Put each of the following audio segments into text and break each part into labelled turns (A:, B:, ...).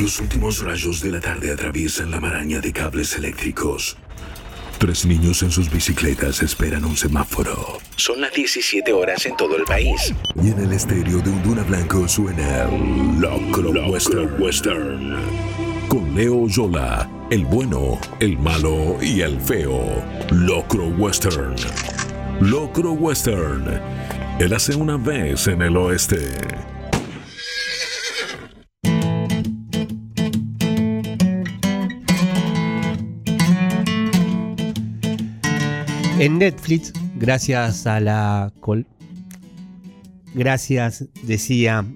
A: Los últimos rayos de la tarde atraviesan la maraña de cables eléctricos. Tres niños en sus bicicletas esperan un semáforo. Son las 17 horas en todo el país. Y en el estéreo de un Duna Blanco suena Locro Western. Western. Con Leo Yola, el bueno, el malo y el feo. Locro Western. Locro Western. Él hace una vez en el oeste.
B: En Netflix, gracias a la gracias decía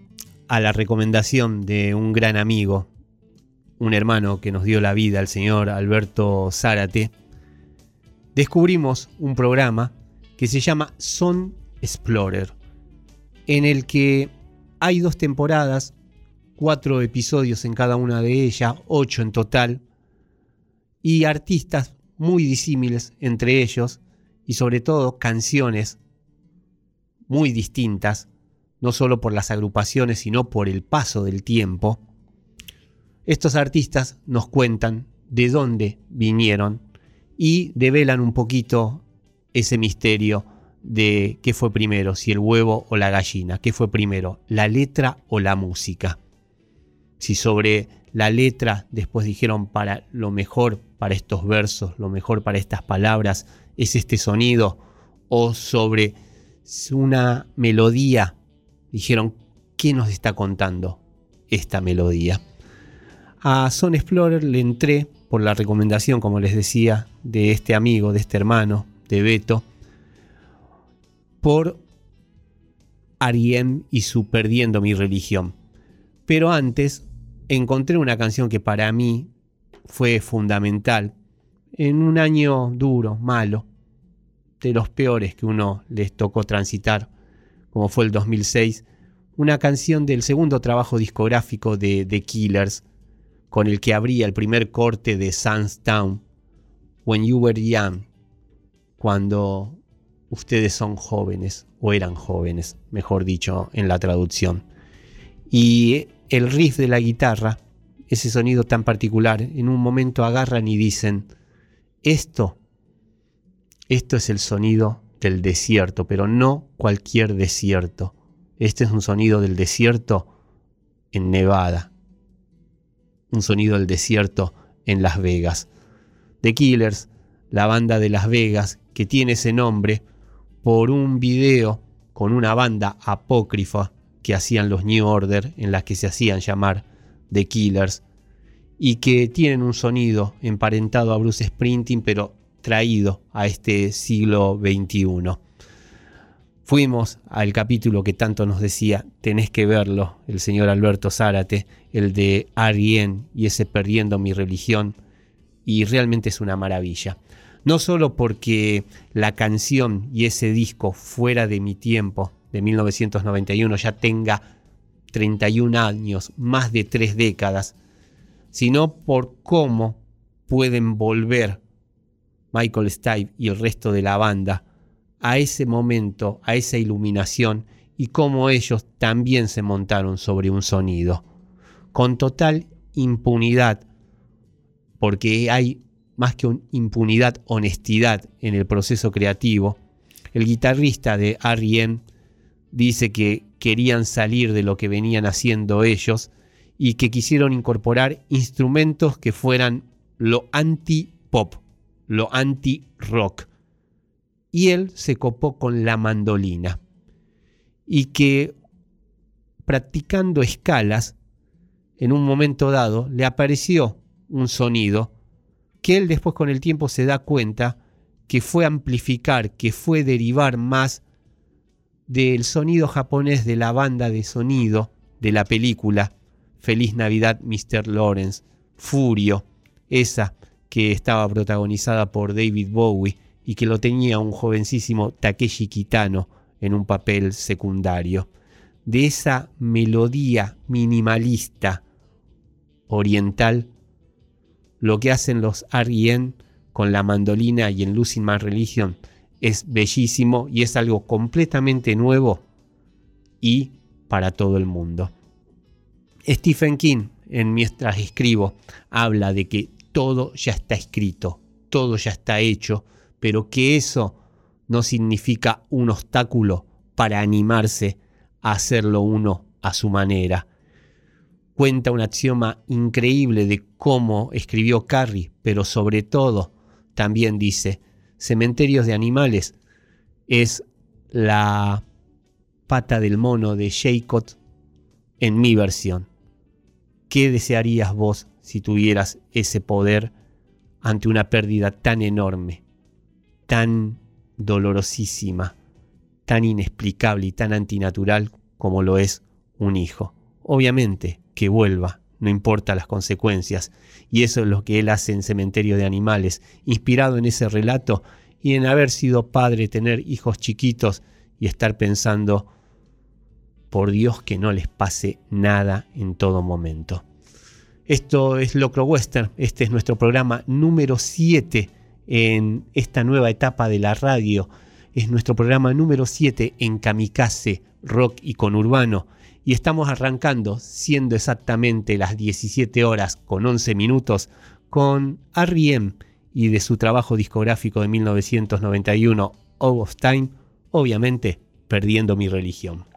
B: a la recomendación de un gran amigo, un hermano que nos dio la vida, el señor Alberto Zárate, descubrimos un programa que se llama Son Explorer, en el que hay dos temporadas, cuatro episodios en cada una de ellas, ocho en total, y artistas muy disímiles entre ellos, y sobre todo canciones muy distintas, no solo por las agrupaciones, sino por el paso del tiempo, estos artistas nos cuentan de dónde vinieron y develan un poquito ese misterio de qué fue primero, si el huevo o la gallina, qué fue primero, la letra o la música. Si sobre la letra después dijeron para lo mejor para estos versos, lo mejor para estas palabras, es este sonido, o sobre una melodía, dijeron, ¿qué nos está contando esta melodía? A Son Explorer le entré por la recomendación, como les decía, de este amigo, de este hermano, de Beto, por Ariem y su Perdiendo mi religión. Pero antes encontré una canción que para mí fue fundamental en un año duro, malo, de los peores que uno les tocó transitar, como fue el 2006, una canción del segundo trabajo discográfico de The Killers, con el que abría el primer corte de Town, When You Were Young, cuando ustedes son jóvenes, o eran jóvenes, mejor dicho, en la traducción. Y el riff de la guitarra, ese sonido tan particular, en un momento agarran y dicen, esto, esto es el sonido del desierto, pero no cualquier desierto. Este es un sonido del desierto en Nevada. Un sonido del desierto en Las Vegas. The Killers, la banda de Las Vegas, que tiene ese nombre por un video con una banda apócrifa que hacían los New Order, en las que se hacían llamar The Killers, y que tienen un sonido emparentado a Bruce Sprinting, pero traído a este siglo XXI. Fuimos al capítulo que tanto nos decía, tenés que verlo, el señor Alberto Zárate, el de Arien y ese Perdiendo mi religión, y realmente es una maravilla. No solo porque la canción y ese disco fuera de mi tiempo, de 1991, ya tenga 31 años, más de tres décadas, sino por cómo pueden volver Michael Stipe y el resto de la banda a ese momento, a esa iluminación y cómo ellos también se montaron sobre un sonido, con total impunidad, porque hay más que impunidad, honestidad en el proceso creativo. El guitarrista de R.E.M. dice que querían salir de lo que venían haciendo ellos y que quisieron incorporar instrumentos que fueran lo anti-pop, lo anti-rock. Y él se copó con la mandolina. Y que practicando escalas, en un momento dado, le apareció un sonido que él después con el tiempo se da cuenta que fue amplificar, que fue derivar más del sonido japonés de la banda de sonido de la película Feliz Navidad Mr. Lawrence, Furio, esa que estaba protagonizada por David Bowie y que lo tenía un jovencísimo Takeshi Kitano en un papel secundario. De esa melodía minimalista oriental, lo que hacen los R.E.M. con la mandolina y en Losing My Religion es bellísimo y es algo completamente nuevo y para todo el mundo. Stephen King, en mientras escribo, habla de que todo ya está escrito, todo ya está hecho, pero que eso no significa un obstáculo para animarse a hacerlo uno a su manera. Cuenta un axioma increíble de cómo escribió Carrie, pero sobre todo también dice, Cementerios de Animales es la pata del mono de Jacob en mi versión. ¿Qué desearías vos si tuvieras ese poder ante una pérdida tan enorme, tan dolorosísima, tan inexplicable y tan antinatural como lo es un hijo? Obviamente que vuelva, no importa las consecuencias, y eso es lo que él hace en Cementerio de Animales, inspirado en ese relato y en haber sido padre, tener hijos chiquitos y estar pensando, por Dios que no les pase nada en todo momento. Esto es Locro Western, este es nuestro programa número 7 en esta nueva etapa de la radio. Es nuestro programa número 7 en Kamikaze, rock y conurbano. Y estamos arrancando, siendo exactamente las 17 horas con 11 minutos, con R.E.M. y de su trabajo discográfico de 1991, All of Time, obviamente perdiendo mi religión.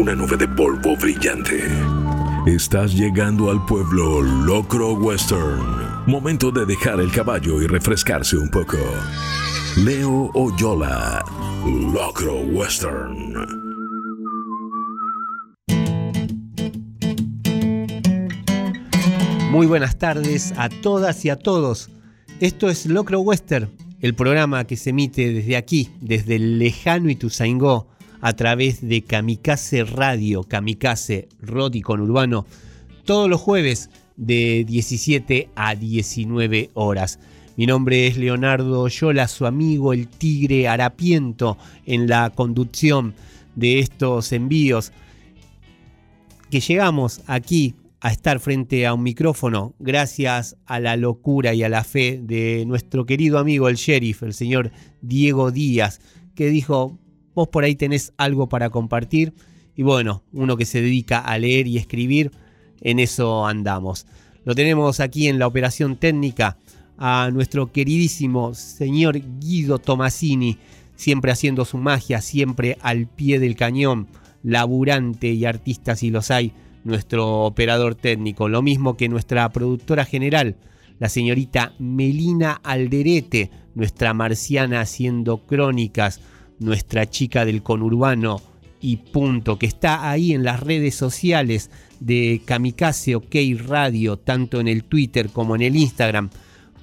A: Una nube de polvo brillante. Estás llegando al pueblo Locro Western. Momento de dejar el caballo y refrescarse un poco. Leo Oyola, Locro Western.
B: Muy buenas tardes a todas y a todos. Esto es Locro Western, el programa que se emite desde aquí, desde el lejano Ituzaingó, a través de Kamikaze Radio, Kamikaze Roti con Urbano, todos los jueves de 17 a 19 horas. Mi nombre es Leonardo Yola, su amigo el Tigre Harapiento, en la conducción de estos envíos. Que llegamos aquí a estar frente a un micrófono gracias a la locura y a la fe de nuestro querido amigo el sheriff, el señor Diego Díaz, que dijo, vos por ahí tenés algo para compartir y bueno, uno que se dedica a leer y escribir, en eso andamos. Lo tenemos aquí en la operación técnica a nuestro queridísimo señor Guido Tomasini, siempre haciendo su magia, siempre al pie del cañón, laburante y artista si los hay nuestro operador técnico, lo mismo que nuestra productora general, la señorita Melina Alderete, nuestra marciana haciendo crónicas, nuestra chica del conurbano y punto, que está ahí en las redes sociales de Kamikaze OK Radio, tanto en el Twitter como en el Instagram,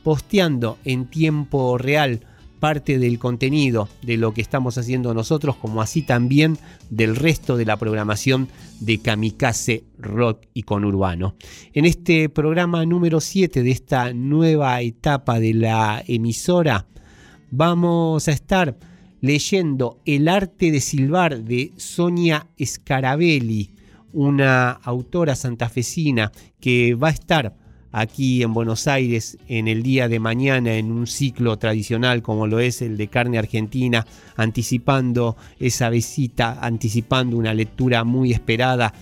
B: posteando en tiempo real parte del contenido de lo que estamos haciendo nosotros, como así también del resto de la programación de Kamikaze Rock y Conurbano. En este programa número 7 de esta nueva etapa de la emisora, vamos a estar leyendo El arte de silbar de Sonia Scarabelli, una autora santafesina que va a estar aquí en Buenos Aires en el día de mañana en un ciclo tradicional como lo es el de carne argentina, anticipando esa visita, anticipando una lectura muy esperada.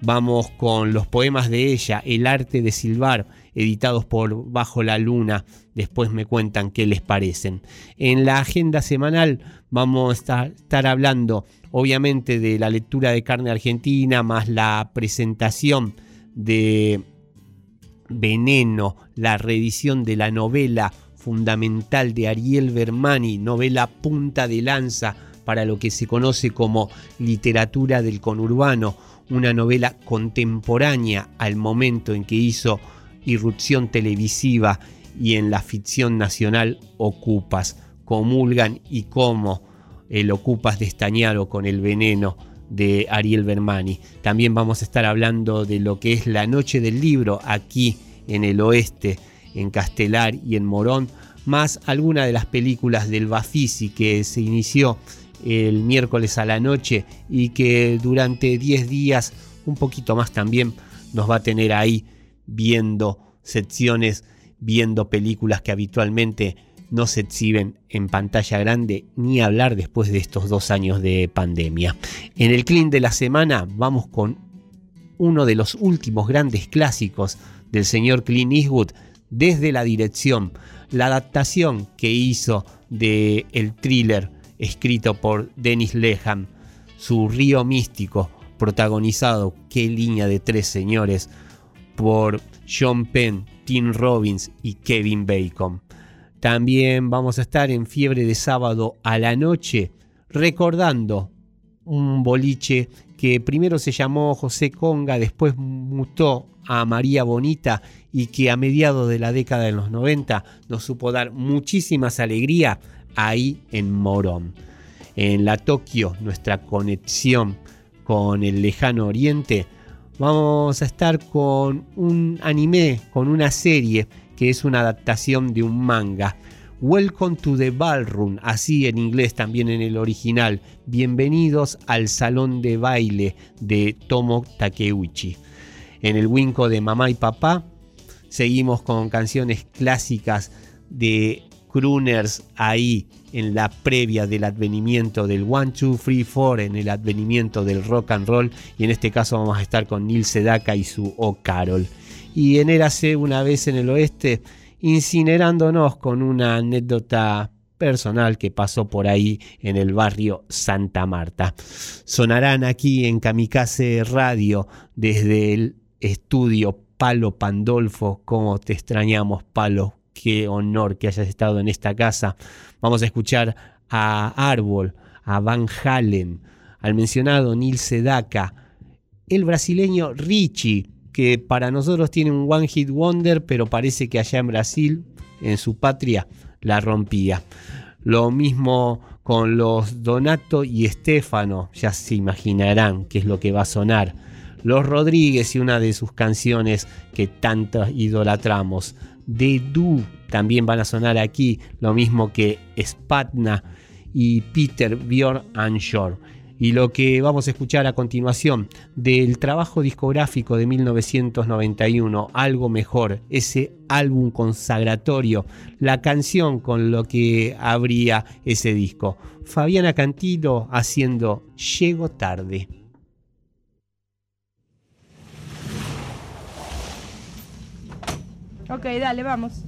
B: Vamos con los poemas de ella, El arte de silbar, editados por Bajo la Luna. Después me cuentan qué les parecen. En la agenda semanal vamos a estar hablando obviamente de la lectura de carne argentina, más la presentación de Veneno, la reedición de la novela fundamental de Ariel Bermani, novela punta de lanza para lo que se conoce como literatura del conurbano, una novela contemporánea al momento en que hizo irrupción televisiva y en la ficción nacional Ocupas, comulgan y como el Ocupas de Estañaro con el veneno de Ariel Bermani. También vamos a estar hablando de lo que es la noche del libro aquí en el oeste, en Castelar y en Morón, más alguna de las películas del Bafisi que se inició el miércoles a la noche y que durante 10 días, un poquito más también, nos va a tener ahí viendo secciones, viendo películas que habitualmente no se exhiben en pantalla grande ni hablar después de estos dos años de pandemia. En el clean de la semana vamos con uno de los últimos grandes clásicos del señor Clint Eastwood desde la dirección, la adaptación que hizo de el thriller escrito por Dennis Leham, su río místico, protagonizado, qué línea de tres señores, por John Penn, Tim Robbins y Kevin Bacon. También vamos a estar en fiebre de sábado a la noche recordando un boliche que primero se llamó José Conga, después mutó a María Bonita y que a mediados de la década de los 90 nos supo dar muchísimas alegrías ahí en Morón. En la Tokio, nuestra conexión con el lejano oriente, vamos a estar con un anime, con una serie que es una adaptación de un manga. Welcome to the Ballroom, así en inglés también en el original. Bienvenidos al salón de baile de Tomo Takeuchi. En el winco de Mamá y Papá seguimos con canciones clásicas de crooners ahí en la previa del advenimiento del 1, 2, 3, 4, en el advenimiento del rock and roll. Y en este caso vamos a estar con Neil Sedaka y su O Carol. Y en Érase una vez en el oeste, incinerándonos con una anécdota personal que pasó por ahí en el barrio Santa Marta. Sonarán aquí en Kamikaze Radio desde el estudio Palo Pandolfo, como te extrañamos Palo, qué honor que hayas estado en esta casa. Vamos a escuchar a Árbol, a Van Halen, al mencionado Neil Sedaka, el brasileño Richie, que para nosotros tiene un One Hit Wonder, pero parece que allá en Brasil, en su patria, la rompía. Lo mismo con los Donato y Estefano, ya se imaginarán qué es lo que va a sonar. Los Rodríguez y una de sus canciones que tanto idolatramos. De Du también van a sonar aquí, lo mismo que Spatna y Peter Bjorn Shore. Y lo que vamos a escuchar a continuación del trabajo discográfico de 1991, Algo Mejor, ese álbum consagratorio, la canción con lo que abría ese disco. Fabiana Cantilo haciendo Llego tarde.
C: Ok, dale, vamos.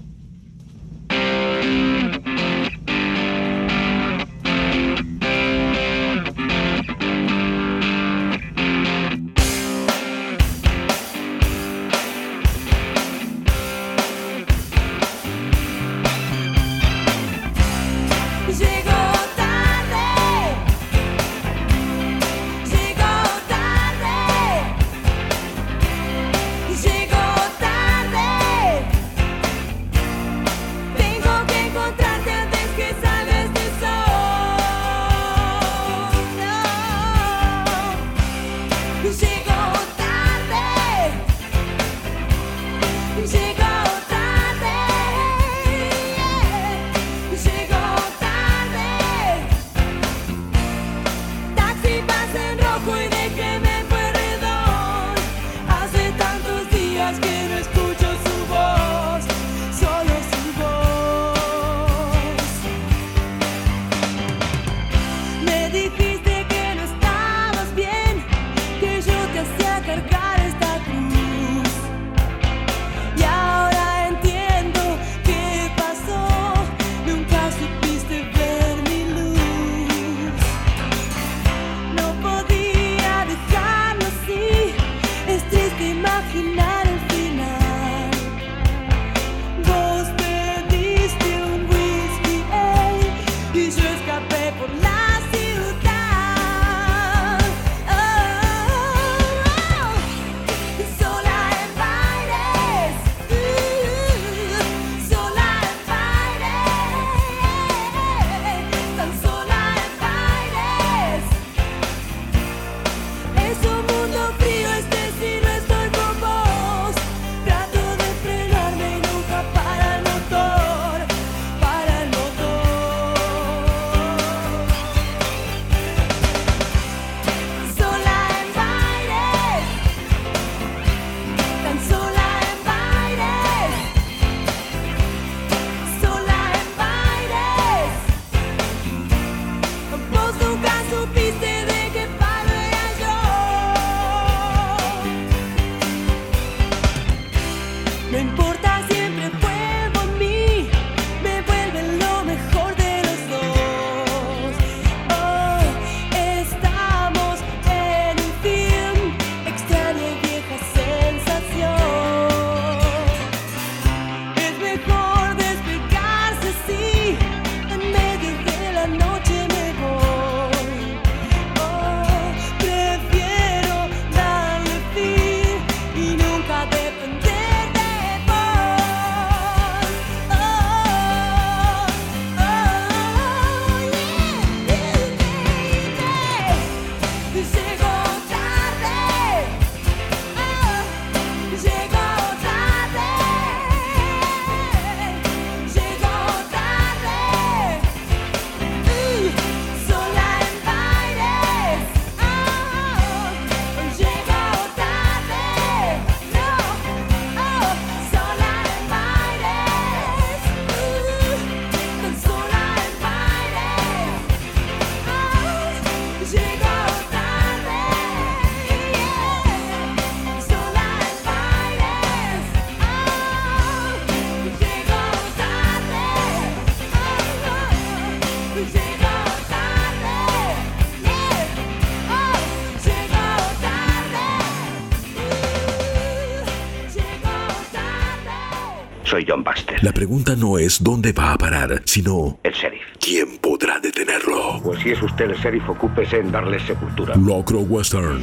C: John Baxter.
A: La pregunta no es dónde va a parar, sino...
C: El sheriff.
A: ¿Quién podrá detenerlo?
C: Pues si es usted el sheriff, ocúpese en darle sepultura.
A: Locro Western.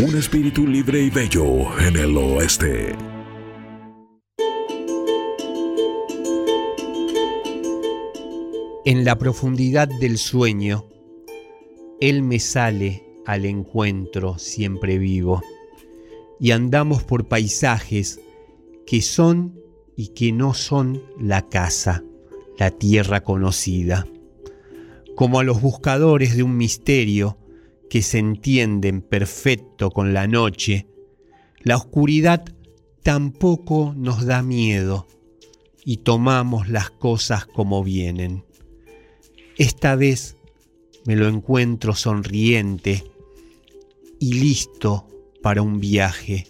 A: Un espíritu libre y bello en el oeste.
B: En la profundidad del sueño, Él me sale al encuentro siempre vivo y andamos por paisajes que son y que no son la casa, la tierra conocida, como a los buscadores de un misterio que se entienden perfecto con la noche, la oscuridad tampoco nos da miedo y tomamos las cosas como vienen. Esta vez me lo encuentro sonriente y listo para un viaje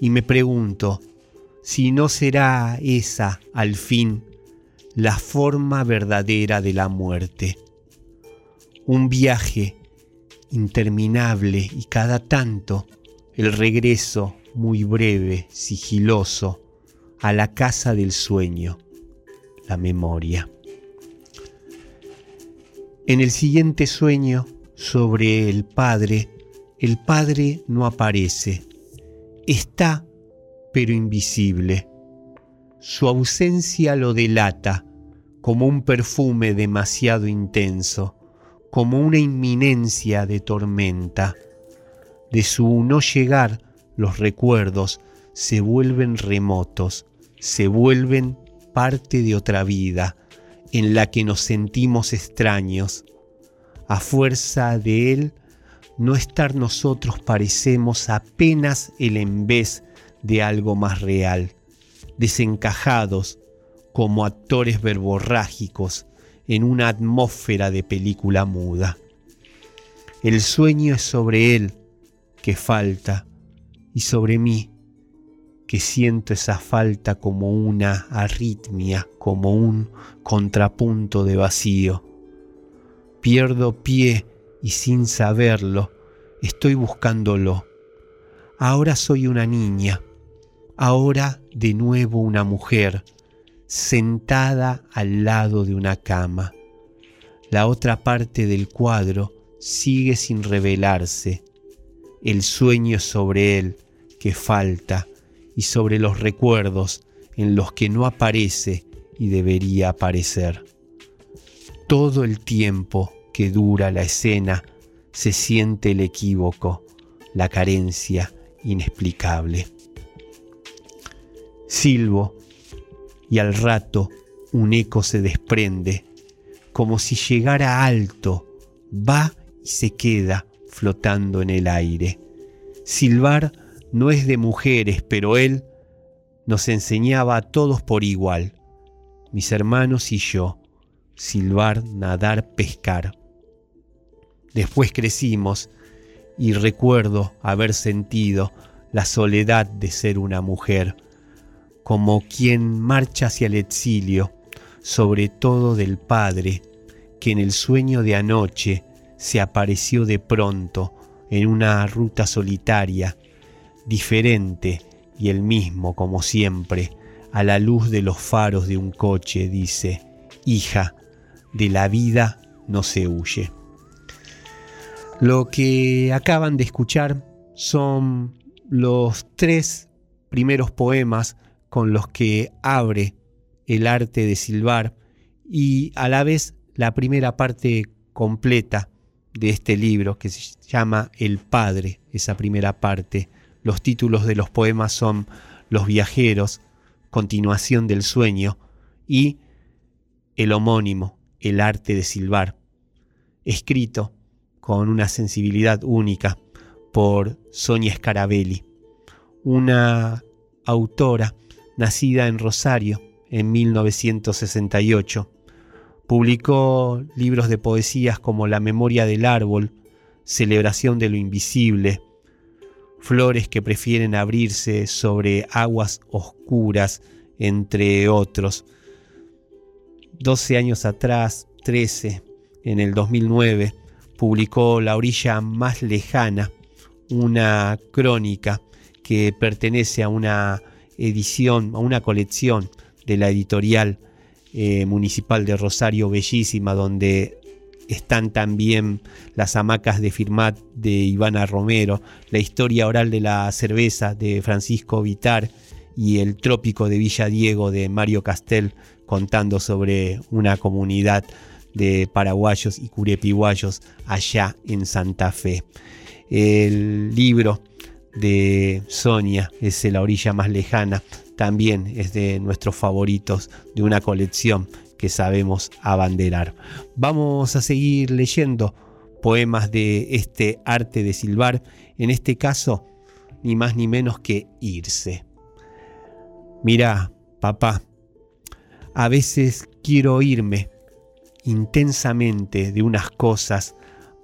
B: y me pregunto si no será esa al fin la forma verdadera de la muerte. Un viaje interminable y cada tanto el regreso muy breve, sigiloso, a la casa del sueño, la memoria. En el siguiente sueño sobre el Padre, el Padre no aparece. Está, pero invisible. Su ausencia lo delata como un perfume demasiado intenso, como una inminencia de tormenta. De su no llegar, los recuerdos se vuelven remotos, se vuelven parte de otra vida, en la que nos sentimos extraños. A fuerza de él, no estar nosotros parecemos apenas el en vez de algo más real, desencajados como actores verborrágicos en una atmósfera de película muda. El sueño es sobre él que falta y sobre mí que siento esa falta como una arritmia, como un contrapunto de vacío. Pierdo pie y sin saberlo, estoy buscándolo. Ahora soy una niña, ahora de nuevo una mujer, sentada al lado de una cama. La otra parte del cuadro sigue sin revelarse. El sueño sobre él que falta y sobre los recuerdos en los que no aparece y debería aparecer. Todo el tiempo que dura la escena se siente el equívoco, la carencia inexplicable. Silbo y al rato un eco se desprende, como si llegara alto, va y se queda flotando en el aire. Silbar no es de mujeres, pero él nos enseñaba a todos por igual, mis hermanos y yo, silbar, nadar, pescar. Después crecimos y recuerdo haber sentido la soledad de ser una mujer, como quien marcha hacia el exilio, sobre todo del Padre, que en el sueño de anoche se apareció de pronto en una ruta solitaria diferente y el mismo como siempre, a la luz de los faros de un coche, dice, hija, de la vida no se huye. Lo que acaban de escuchar son los tres primeros poemas con los que abre el arte de silbar y a la vez la primera parte completa de este libro que se llama El Padre, esa primera parte. Los títulos de los poemas son Los viajeros, Continuación del sueño y el homónimo, El arte de silbar, escrito con una sensibilidad única por Sonia Scarabelli, una autora nacida en Rosario en 1968. Publicó libros de poesías como La memoria del árbol, Celebración de lo invisible, flores que prefieren abrirse sobre aguas oscuras, entre otros. 12 años atrás, 13, en el 2009, publicó La orilla más lejana, una crónica que pertenece a una edición, a una colección de la editorial eh, municipal de Rosario, bellísima, donde están también las hamacas de Firmat de Ivana Romero, la historia oral de la cerveza de Francisco Vitar y el trópico de Villa Diego de Mario Castel contando sobre una comunidad de paraguayos y curepiguayos allá en Santa Fe. El libro de Sonia es La orilla más lejana, también es de nuestros favoritos de una colección que sabemos abanderar. Vamos a seguir leyendo poemas de este arte de silbar, en este caso ni más ni menos que irse. Mira, papá, a veces quiero irme intensamente de unas cosas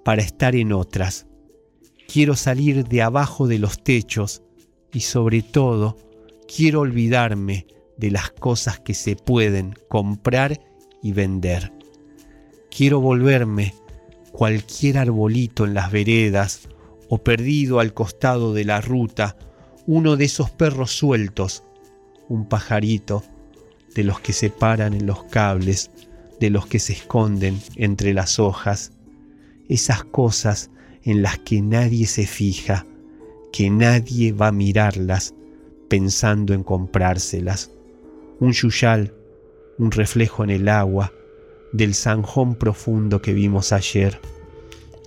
B: para estar en otras. Quiero salir de abajo de los techos y sobre todo quiero olvidarme de las cosas que se pueden comprar y vender. Quiero volverme cualquier arbolito en las veredas o perdido al costado de la ruta, uno de esos perros sueltos, un pajarito de los que se paran en los cables, de los que se esconden entre las hojas, esas cosas en las que nadie se fija, que nadie va a mirarlas pensando en comprárselas un yuyal, un reflejo en el agua del zanjón profundo que vimos ayer,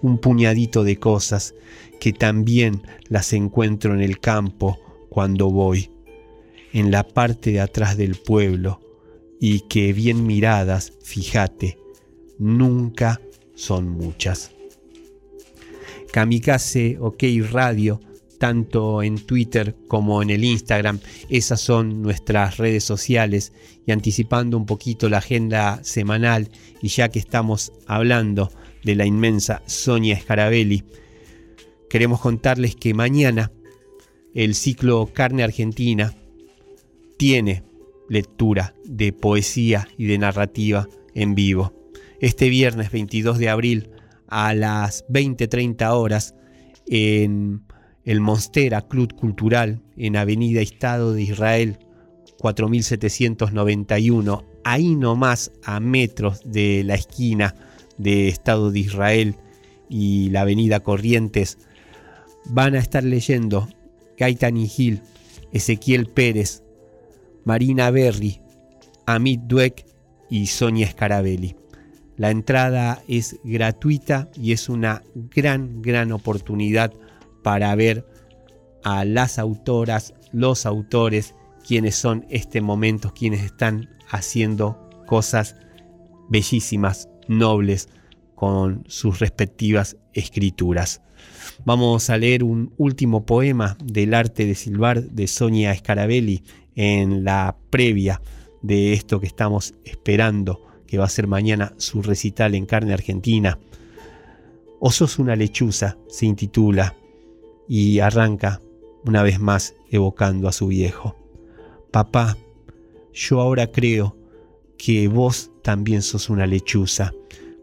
B: un puñadito de cosas que también las encuentro en el campo cuando voy, en la parte de atrás del pueblo, y que bien miradas, fíjate, nunca son muchas. Kamikaze OK Radio tanto en Twitter como en el Instagram. Esas son nuestras redes sociales y anticipando un poquito la agenda semanal y ya que estamos hablando de la inmensa Sonia Scarabelli, queremos contarles que mañana el ciclo Carne Argentina tiene lectura de poesía y de narrativa en vivo. Este viernes 22 de abril a las 20-30 horas en el Monstera Club Cultural en Avenida Estado de Israel 4791, ahí nomás a metros de la esquina de Estado de Israel y la Avenida Corrientes, van a estar leyendo Gaitani Gil, Ezequiel Pérez, Marina Berry, Amit Dweck y Sonia Scarabelli. La entrada es gratuita y es una gran, gran oportunidad para ver a las autoras, los autores, quienes son este momento, quienes están haciendo cosas bellísimas, nobles, con sus respectivas escrituras. Vamos a leer un último poema del arte de silbar de Sonia Scarabelli en la previa de esto que estamos esperando, que va a ser mañana su recital en carne argentina. O sos una lechuza, se intitula y arranca una vez más evocando a su viejo. Papá, yo ahora creo que vos también sos una lechuza,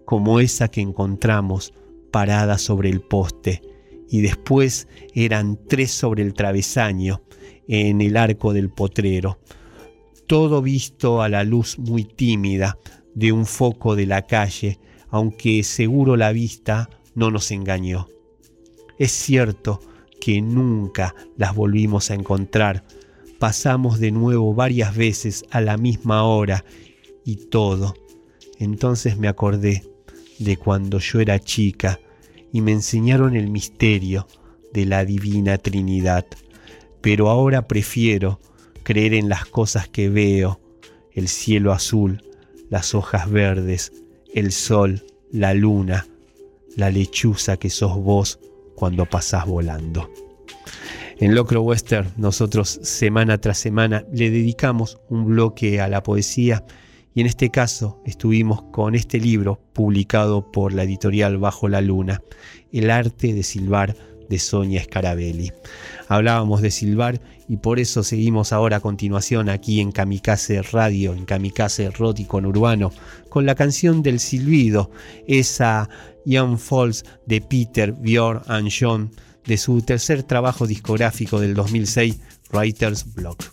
B: como esa que encontramos parada sobre el poste, y después eran tres sobre el travesaño, en el arco del potrero, todo visto a la luz muy tímida de un foco de la calle, aunque seguro la vista no nos engañó. Es cierto que nunca las volvimos a encontrar. Pasamos de nuevo varias veces a la misma hora y todo. Entonces me acordé de cuando yo era chica y me enseñaron el misterio de la divina Trinidad. Pero ahora prefiero creer en las cosas que veo, el cielo azul, las hojas verdes, el sol, la luna, la lechuza que sos vos cuando pasás volando. En Locro Western nosotros semana tras semana le dedicamos un bloque a la poesía y en este caso estuvimos con este libro publicado por la editorial Bajo la Luna, El arte de silbar de Sonia Scarabelli. Hablábamos de silbar y por eso seguimos ahora a continuación aquí en Kamikaze Radio, en Kamikaze Erótico en Urbano, con la canción del silbido, esa Young Falls de Peter, Bjorn and John, de su tercer trabajo discográfico del 2006, Writer's Block.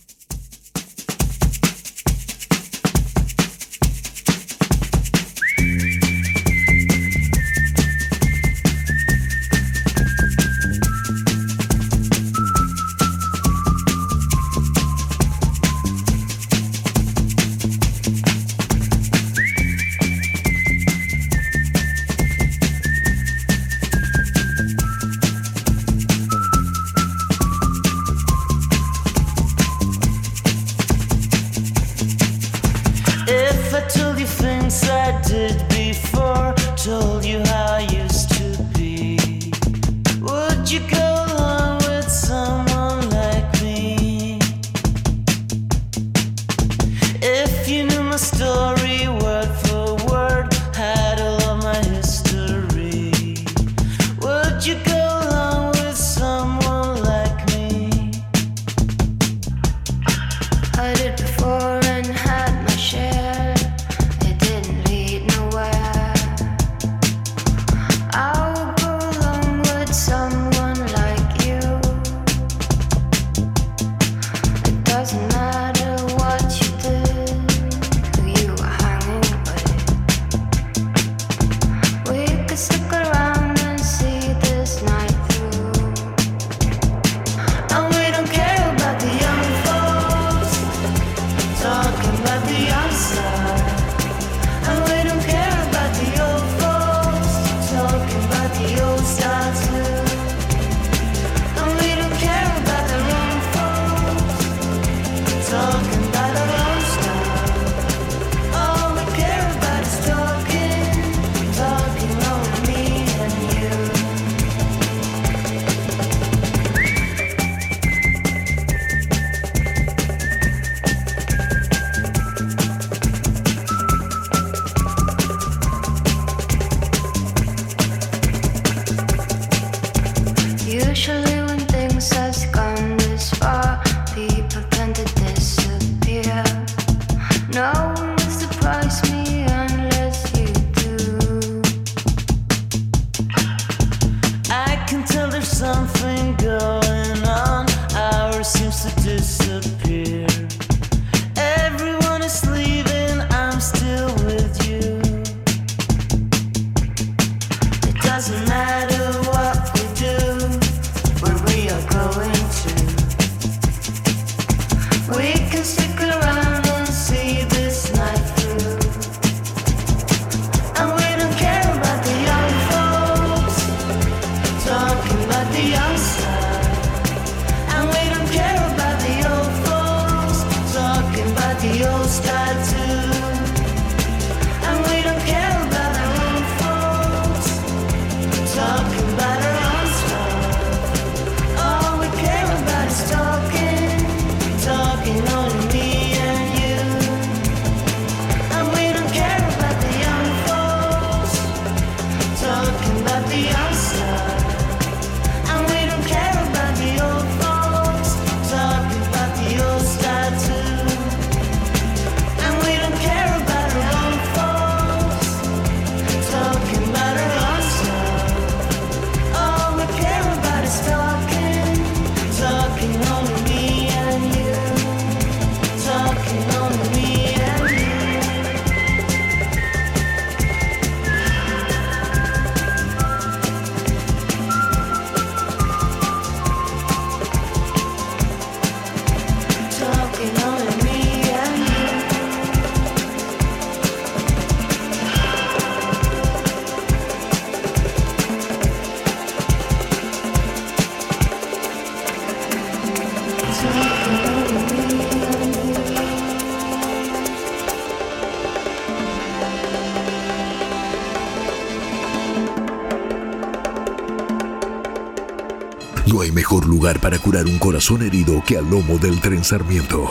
A: Mejor lugar para curar un corazón herido que al lomo del tren Sarmiento.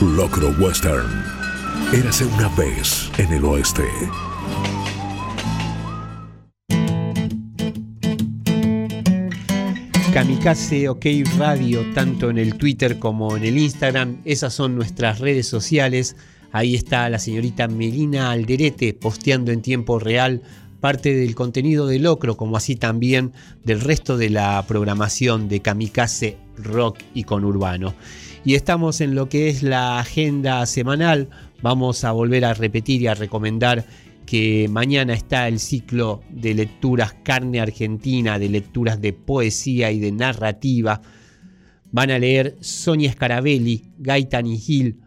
A: Locro Western. Érase una vez en el oeste.
B: Kamikaze OK Radio, tanto en el Twitter como en el Instagram. Esas son nuestras redes sociales. Ahí está la señorita Melina Alderete posteando en tiempo real parte del contenido de Locro, como así también del resto de la programación de Kamikaze Rock y Conurbano. Y estamos en lo que es la agenda semanal. Vamos a volver a repetir y a recomendar que mañana está el ciclo de lecturas Carne Argentina, de lecturas de poesía y de narrativa. Van a leer Sonia Scarabelli, Gaitani Gil,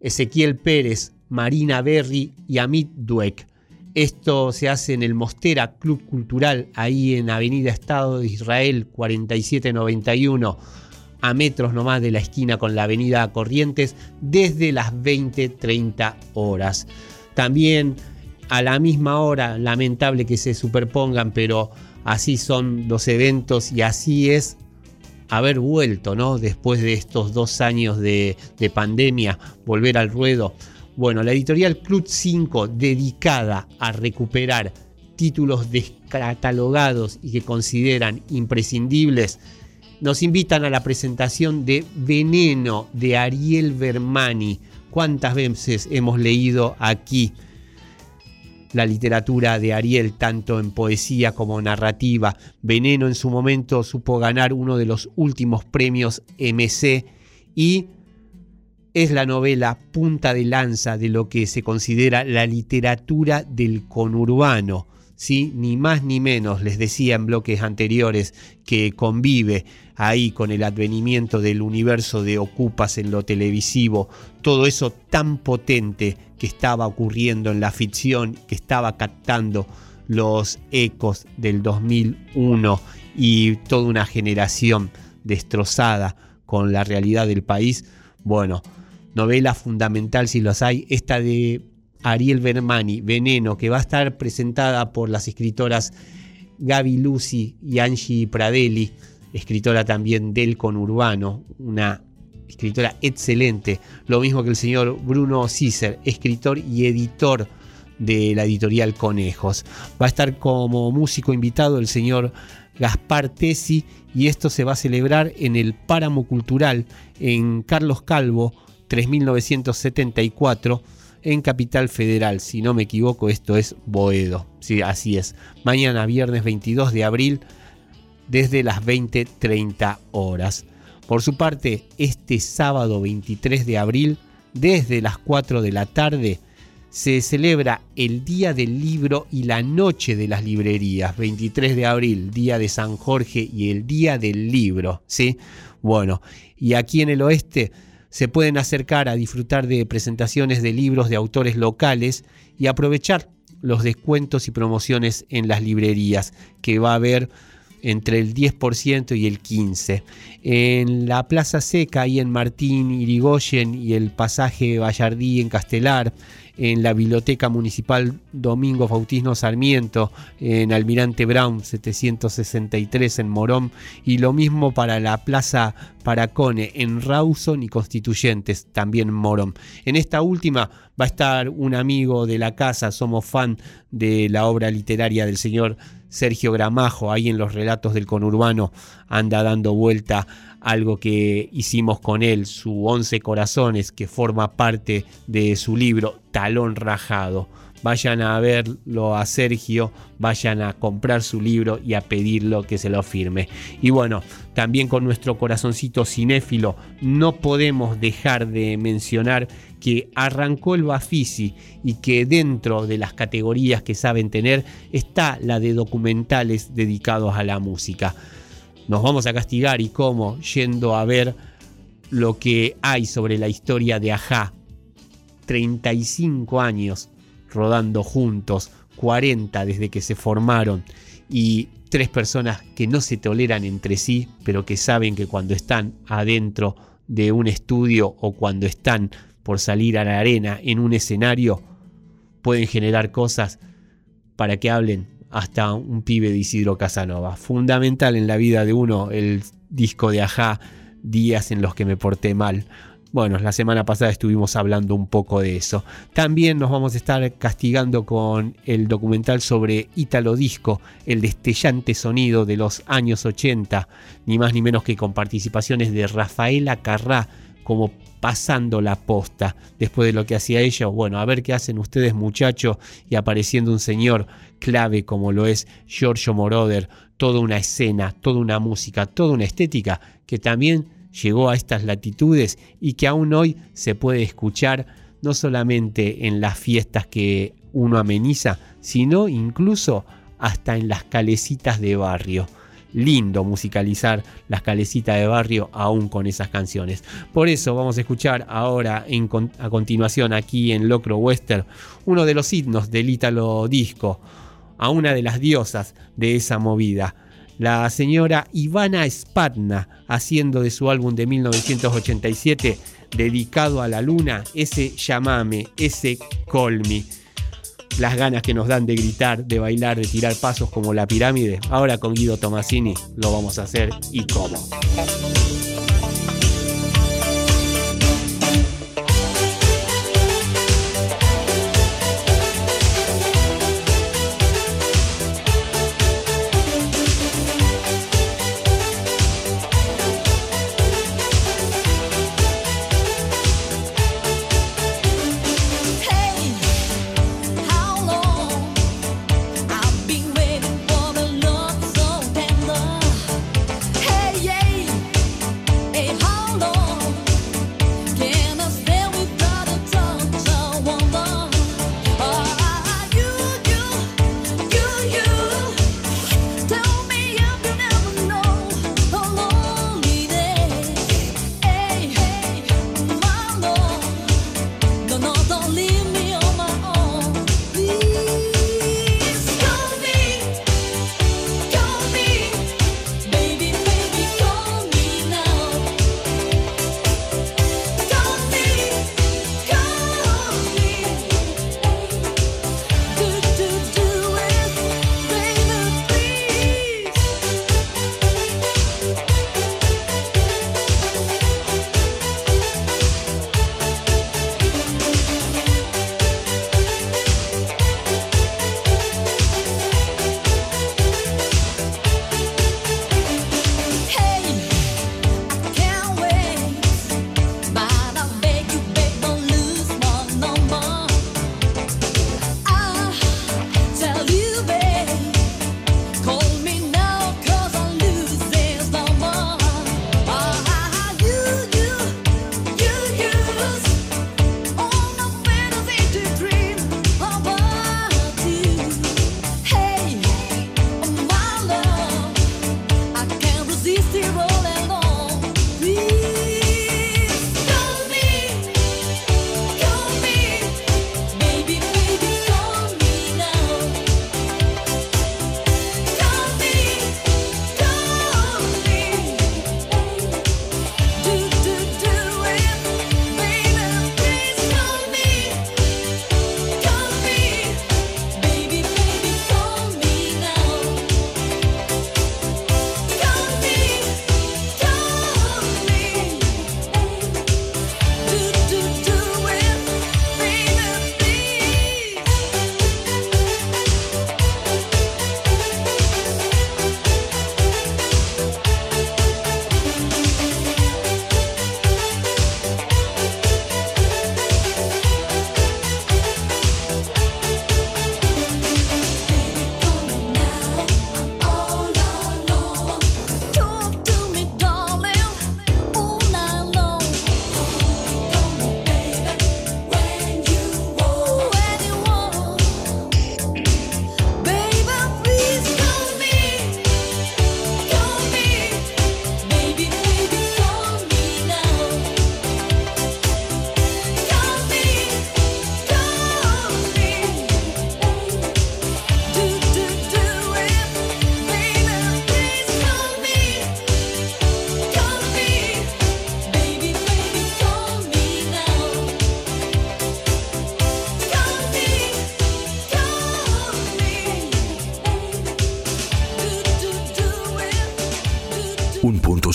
B: Ezequiel Pérez, Marina Berry y Amit Dueck. Esto se hace en el Mostera Club Cultural, ahí en Avenida Estado de Israel 4791, a metros nomás de la esquina con la Avenida Corrientes, desde las 20.30 horas. También a la misma hora, lamentable que se superpongan, pero así son los eventos y así es haber vuelto, ¿no? Después de estos dos años de, de pandemia, volver al ruedo bueno, la editorial Club 5, dedicada a recuperar títulos descatalogados y que consideran imprescindibles, nos invitan a la presentación de Veneno de Ariel Bermani. ¿Cuántas veces hemos leído aquí la literatura de Ariel, tanto en poesía como narrativa? Veneno en su momento supo ganar uno de los últimos premios MC y es la novela punta de lanza de lo que se considera la literatura del conurbano. ¿sí? Ni más ni menos, les decía en bloques anteriores, que convive ahí con el advenimiento del universo de Ocupas en lo televisivo, todo eso tan potente que estaba ocurriendo en la ficción, que estaba captando los ecos del 2001 y toda una generación destrozada con la realidad del país. Bueno, novela fundamental si los hay, esta de Ariel Bermani, Veneno, que va a estar presentada por las escritoras Gaby Lucy y Angie Pradelli, escritora también del conurbano, una escritora excelente, lo mismo que el señor Bruno Cicer, escritor y editor de la editorial Conejos. Va a estar como músico invitado el señor Gaspar Tesi y esto se va a celebrar en el Páramo Cultural en Carlos Calvo, 3974 en Capital Federal. Si no me equivoco, esto es Boedo. Sí, así es. Mañana, viernes 22 de abril, desde las 20.30 horas. Por su parte, este sábado 23 de abril, desde las 4 de la tarde, se celebra el Día del Libro y la Noche de las Librerías, 23 de abril, Día de San Jorge y el Día del Libro, ¿sí? Bueno, y aquí en el oeste se pueden acercar a disfrutar de presentaciones de libros de autores locales y aprovechar los descuentos y promociones en las librerías, que va a haber entre el 10% y el 15%. En la Plaza Seca, y en Martín Irigoyen y el pasaje Vallardí en Castelar, en la Biblioteca Municipal Domingo Fautisno Sarmiento, en Almirante Brown 763 en Morón, y lo mismo para la Plaza Paracone en Rawson y Constituyentes, también en Morón. En esta última va a estar un amigo de la casa, somos fan de la obra literaria del señor Sergio Gramajo, ahí en los relatos del conurbano, anda dando vuelta algo que hicimos con él, su Once Corazones, que forma parte de su libro Talón Rajado. Vayan a verlo a Sergio, vayan a comprar su libro y a pedirlo que se lo firme. Y bueno, también con nuestro corazoncito cinéfilo, no podemos dejar de mencionar que arrancó el Bafisi y que dentro de las categorías que saben tener está la de documentales dedicados a la música nos vamos a castigar y cómo yendo a ver lo que hay sobre la historia de Ajá. 35 años rodando juntos, 40 desde que se formaron y tres personas que no se toleran entre sí, pero que saben que cuando están adentro de un estudio o cuando están por salir a la arena en un escenario, pueden generar cosas para que hablen hasta un pibe de Isidro Casanova. Fundamental en la vida de uno el disco de Ajá, Días en los que me porté mal. Bueno, la semana pasada estuvimos hablando un poco de eso. También nos vamos a estar castigando con el documental sobre Ítalo Disco, el destellante sonido de los años 80, ni más ni menos que con participaciones de Rafaela Carrá como pasando la posta después de lo que hacía ella. Bueno, a ver qué hacen ustedes muchachos y apareciendo un señor clave como lo es Giorgio Moroder, toda una escena, toda una música, toda una estética que también llegó a estas latitudes y que aún hoy se puede escuchar no solamente en las fiestas que uno ameniza, sino incluso hasta en las calecitas de barrio. Lindo musicalizar las calecitas de barrio aún con esas canciones. Por eso vamos a escuchar ahora a continuación aquí en Locro Western uno de los himnos del Ítalo Disco, a una de las diosas de esa movida la señora Ivana Spatna haciendo de su álbum de 1987 dedicado a la luna ese llamame, ese colmi. Las ganas que nos dan de gritar, de bailar, de tirar pasos como la pirámide. Ahora con Guido Tomasini lo vamos a hacer y cómo.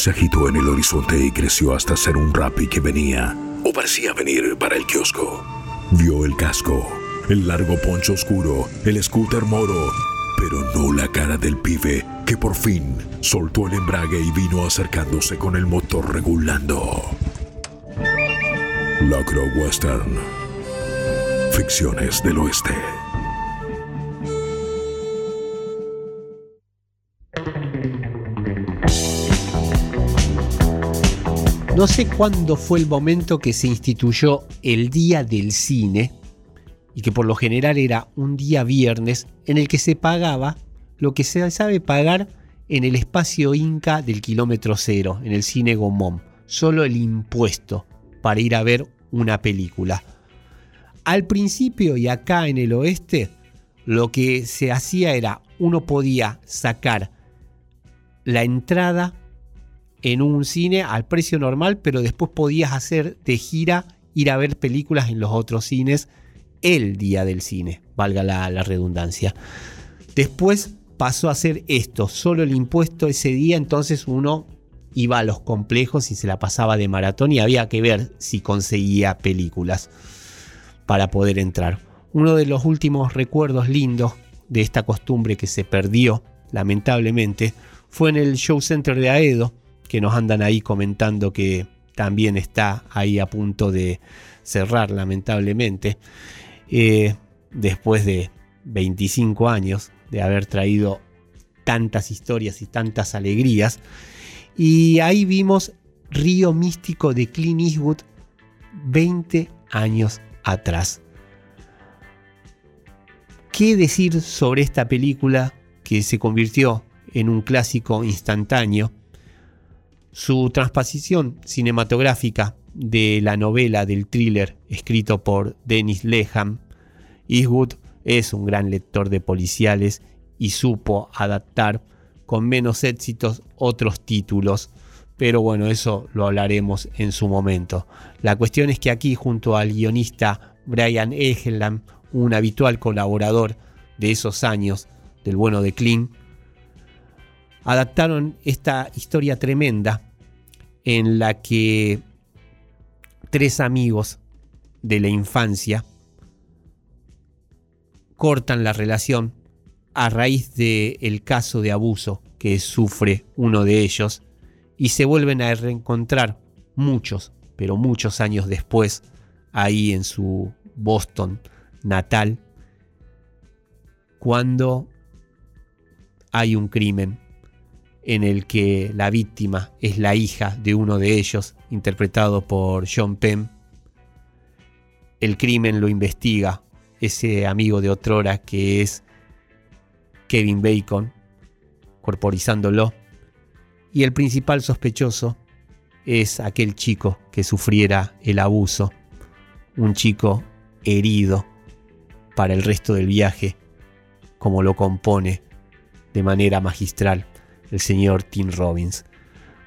A: Se agitó en el horizonte y creció hasta ser un rapi que venía, o parecía venir para el kiosco. Vio el casco, el largo poncho oscuro, el scooter moro, pero no la cara del pibe que por fin soltó el embrague y vino acercándose con el motor regulando. Locro Western. Ficciones del Oeste.
B: No sé cuándo fue el momento que se instituyó el Día del Cine, y que por lo general era un día viernes en el que se pagaba lo que se sabe pagar en el espacio Inca del kilómetro cero, en el cine Gomón, solo el impuesto para ir a ver una película. Al principio y acá en el oeste, lo que se hacía era uno podía sacar la entrada en un cine al precio normal, pero después podías hacer de gira ir a ver películas en los otros cines el día del cine, valga la, redundancia. Después pasó a ser esto, solo el impuesto ese día, entonces uno iba a los complejos y se la pasaba de maratón y había que ver si conseguía películas para poder entrar. Uno de los últimos recuerdos lindos de esta costumbre que se perdió, lamentablemente, fue en el Show Center de Aedo, que nos andan ahí comentando que también está ahí a punto de cerrar, lamentablemente, eh, después de 25 años de haber traído tantas historias y tantas alegrías. Y ahí vimos Río Místico de Clint Eastwood 20 años atrás. ¿Qué decir sobre esta película que se convirtió en un clásico instantáneo? Su transposición cinematográfica de la novela del thriller escrito por Dennis Leham, Eastwood es un gran lector de policiales y supo adaptar con menos éxitos otros títulos. Pero bueno, eso lo hablaremos en su momento. La cuestión es que aquí junto al guionista Brian Egeland, un habitual colaborador de esos años del bueno de Kling, adaptaron esta historia tremenda en la que tres amigos de la infancia cortan la relación a raíz del caso de abuso que sufre uno de ellos y se vuelven a reencontrar muchos, pero muchos años después, ahí en su Boston natal, cuando hay un crimen en el que la víctima es la hija de uno de ellos, interpretado por John Penn. El crimen lo investiga ese amigo de otrora que es Kevin Bacon, corporizándolo. Y el principal sospechoso es aquel chico que sufriera el abuso, un chico herido para el resto del viaje, como lo compone de manera magistral el señor Tim Robbins.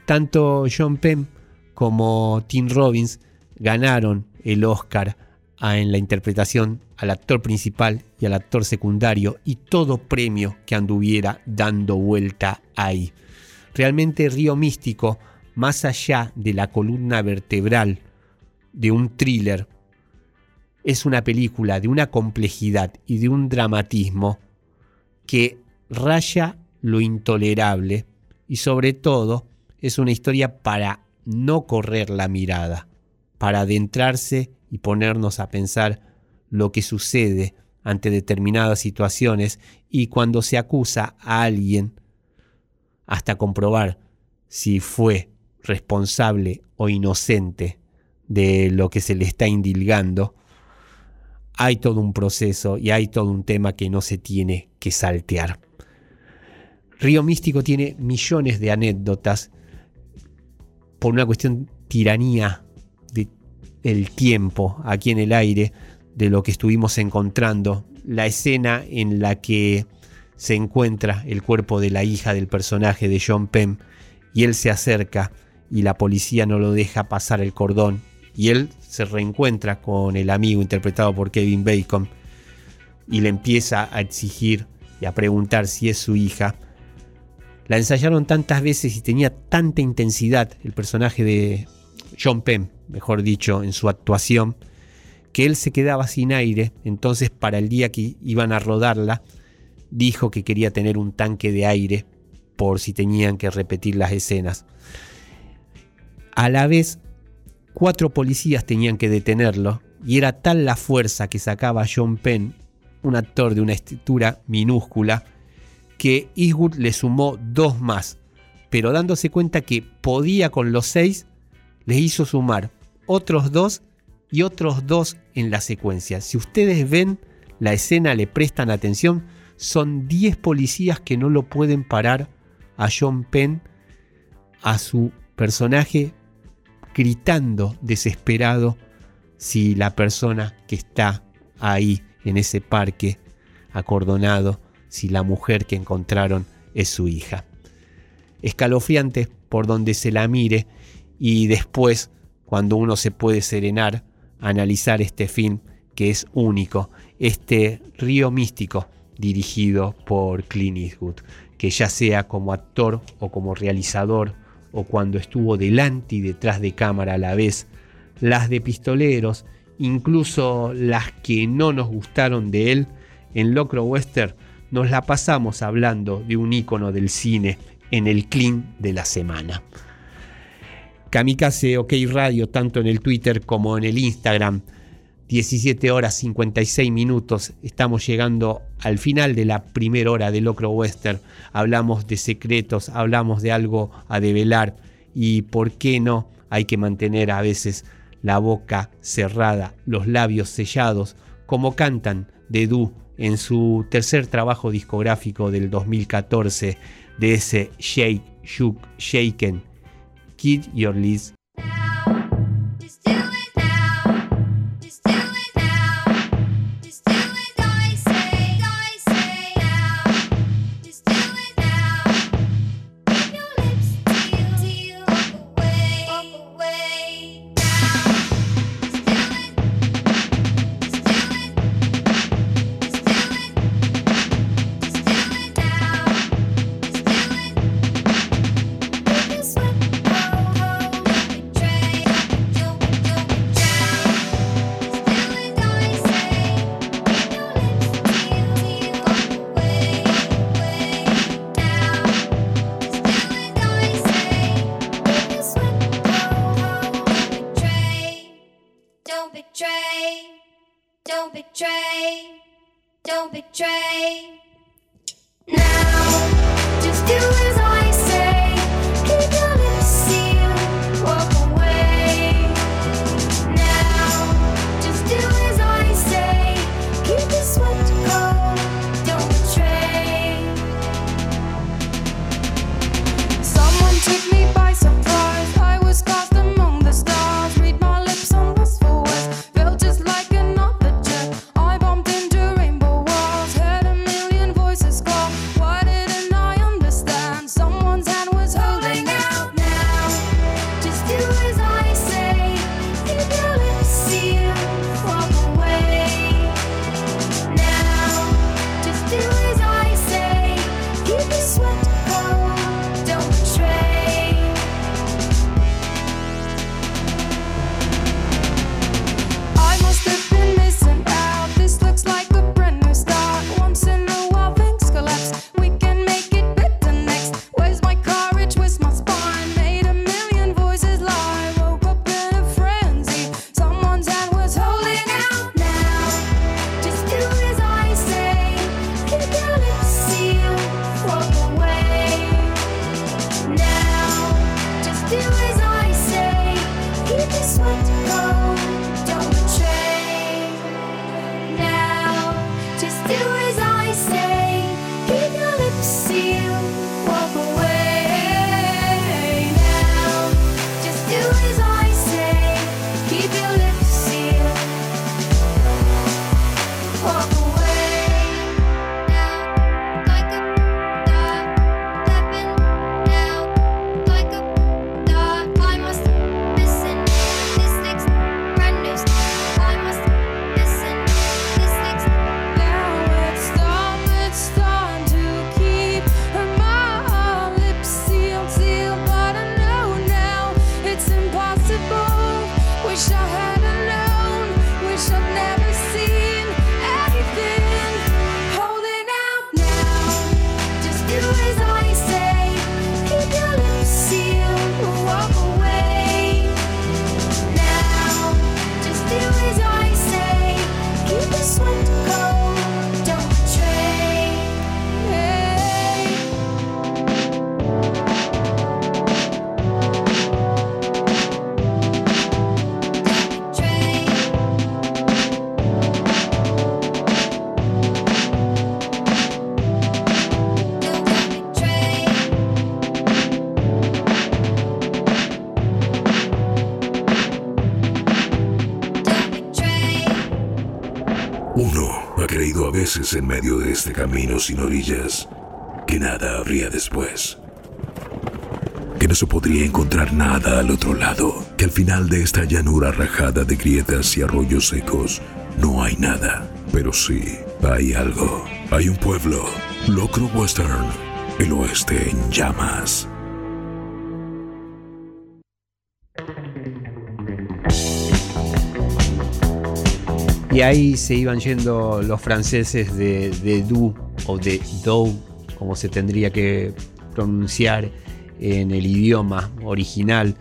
B: Tanto John Penn como Tim Robbins ganaron el Oscar en la interpretación al actor principal y al actor secundario y todo premio que anduviera dando vuelta ahí. Realmente Río Místico, más allá de la columna vertebral de un thriller, es una película de una complejidad y de un dramatismo que raya lo intolerable y sobre todo es una historia para no correr la mirada, para adentrarse y ponernos a pensar lo que sucede ante determinadas situaciones y cuando se acusa a alguien hasta comprobar si fue responsable o inocente de lo que se le está indilgando, hay todo un proceso y hay todo un tema que no se tiene que saltear. Río Místico tiene millones de anécdotas por una cuestión tiranía el tiempo aquí en el aire de lo que estuvimos encontrando, la escena en la que se encuentra el cuerpo de la hija del personaje de John Penn y él se acerca y la policía no lo deja pasar el cordón y él se reencuentra con el amigo interpretado por Kevin Bacon y le empieza a exigir y a preguntar si es su hija. La ensayaron tantas veces y tenía tanta intensidad el personaje de John Penn, mejor dicho, en su actuación, que él se quedaba sin aire, entonces para el día que iban a rodarla, dijo que quería tener un tanque de aire por si tenían que repetir las escenas. A la vez, cuatro policías tenían que detenerlo y era tal la fuerza que sacaba John Penn, un actor de una estatura minúscula, que Eastwood le sumó dos más, pero dándose cuenta que podía con los seis, les hizo sumar otros dos y otros dos en la secuencia. Si ustedes ven la escena, le prestan atención, son 10 policías que no lo pueden parar a John Penn, a su personaje, gritando desesperado si la persona que está ahí en ese parque acordonado, si la mujer que encontraron es su hija. Escalofriante por donde se la mire y después, cuando uno se puede serenar, analizar este film que es único, este río místico dirigido por Clint Eastwood, que ya sea como actor o como realizador o cuando estuvo delante y detrás de cámara a la vez, las de pistoleros, incluso las que no nos gustaron de él, en Locro Western nos la pasamos hablando de un ícono del cine en el clean de la semana. Kamikaze OK Radio, tanto en el Twitter como en el Instagram, 17 horas 56 minutos. Estamos llegando al final de la primera hora de Locro Western. Hablamos de secretos, hablamos de algo a develar y por qué no hay que mantener a veces la boca cerrada, los labios sellados, como cantan de Du en su tercer trabajo discográfico del 2014 de ese Shake, Shook, Shaken, Kid Your Lips
A: en medio de este camino sin orillas que nada habría después. Que no se podría encontrar nada al otro lado, que al final de esta llanura rajada de grietas y arroyos secos no hay nada. Pero sí, hay algo. Hay un pueblo, Locro Western, el oeste en llamas.
B: Y ahí se iban yendo los franceses de, de Du o de Dou, como se tendría que pronunciar en el idioma original.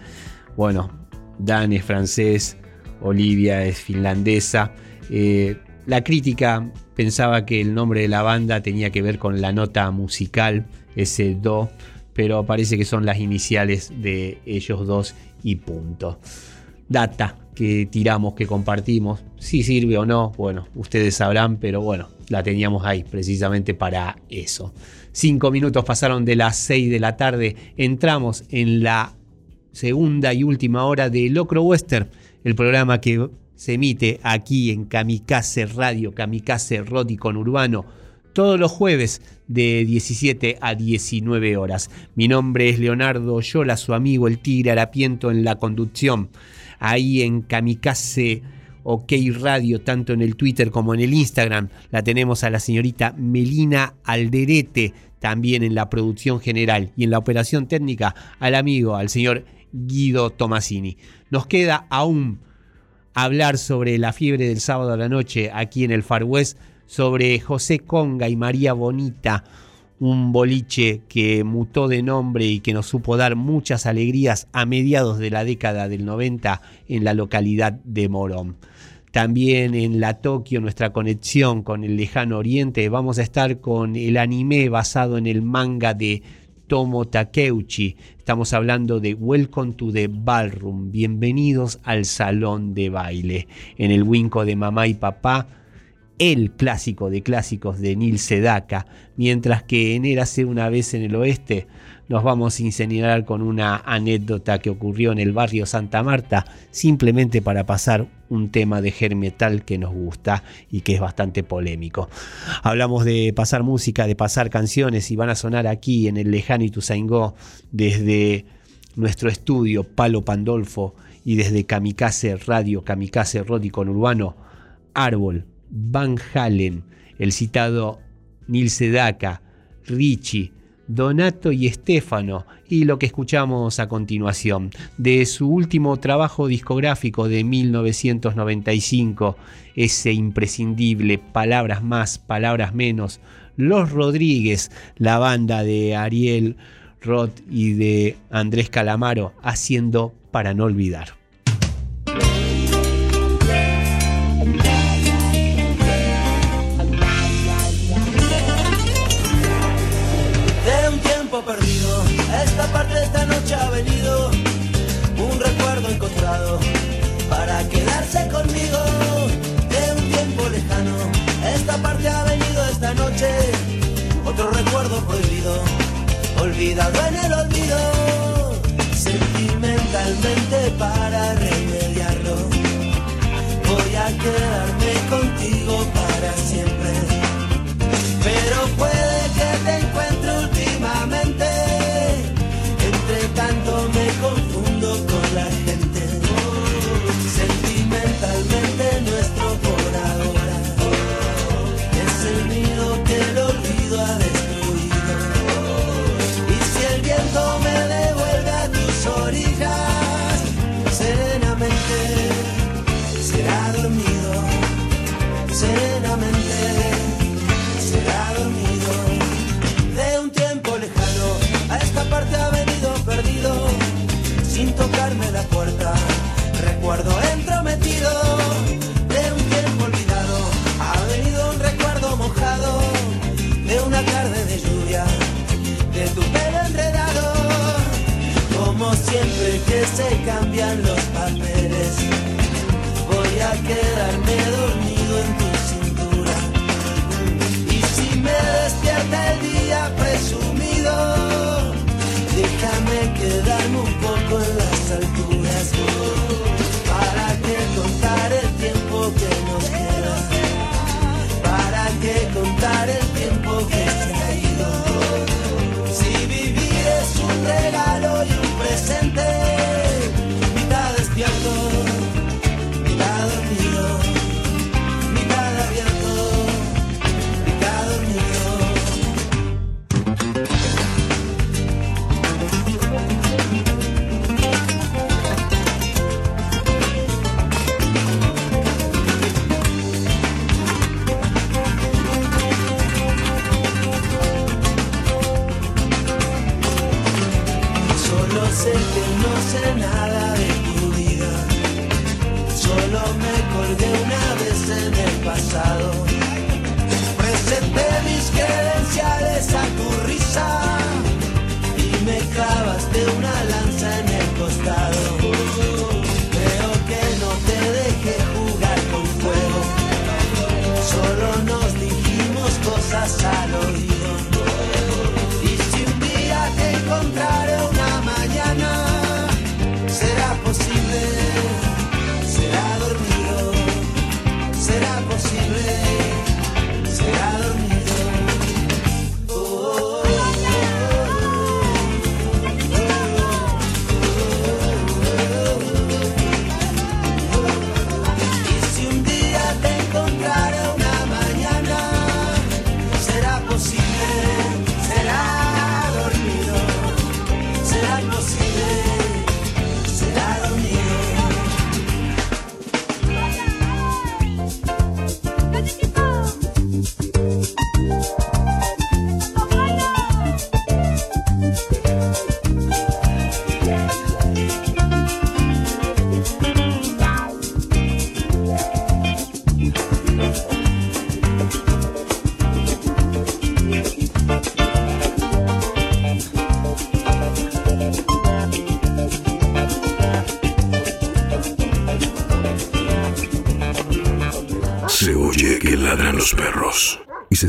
B: Bueno, Dan es francés, Olivia es finlandesa. Eh, la crítica pensaba que el nombre de la banda tenía que ver con la nota musical, ese Do, pero parece que son las iniciales de ellos dos y punto. Data que tiramos, que compartimos, si sirve o no, bueno, ustedes sabrán, pero bueno, la teníamos ahí precisamente para eso. Cinco minutos pasaron de las seis de la tarde, entramos en la segunda y última hora de Locro Western, el programa que se emite aquí en Kamikaze Radio, Kamikaze Rodi con Urbano, todos los jueves de 17 a 19 horas. Mi nombre es Leonardo Yola, su amigo el Tigre Arapiento en la conducción ahí en Kamikaze OK Radio, tanto en el Twitter como en el Instagram. La tenemos a la señorita Melina Alderete, también en la producción general y en la operación técnica al amigo, al señor Guido Tomasini. Nos queda aún hablar sobre la fiebre del sábado a la noche aquí en el Far West, sobre José Conga y María Bonita, un boliche que mutó de nombre y que nos supo dar muchas alegrías a mediados de la década del 90 en la localidad de Morón. También en la Tokio, nuestra conexión con el lejano oriente, vamos a estar con el anime basado en el manga de Tomo Takeuchi. Estamos hablando de Welcome to the Ballroom. Bienvenidos al salón de baile. En el Winco de mamá y papá el clásico de clásicos de Neil Sedaka, mientras que en Érase una vez en el oeste nos vamos a incinerar con una anécdota que ocurrió en el barrio Santa Marta, simplemente para pasar un tema de germetal que nos gusta y que es bastante polémico. Hablamos de pasar música, de pasar canciones y van a sonar aquí en el lejano Ituzaingó desde nuestro estudio Palo Pandolfo y desde Kamikaze Radio, Kamikaze Rodi con Urbano, Árbol, Van Halen, el citado Nil Sedaka, Richie, Donato y Stefano y lo que escuchamos a continuación. De su último trabajo discográfico de 1995, ese imprescindible Palabras más, Palabras menos, Los Rodríguez, la banda de Ariel Roth y de Andrés Calamaro, haciendo para no olvidar.
D: Olvidado en el olvido, sentimentalmente para remediarlo. Voy a quedarme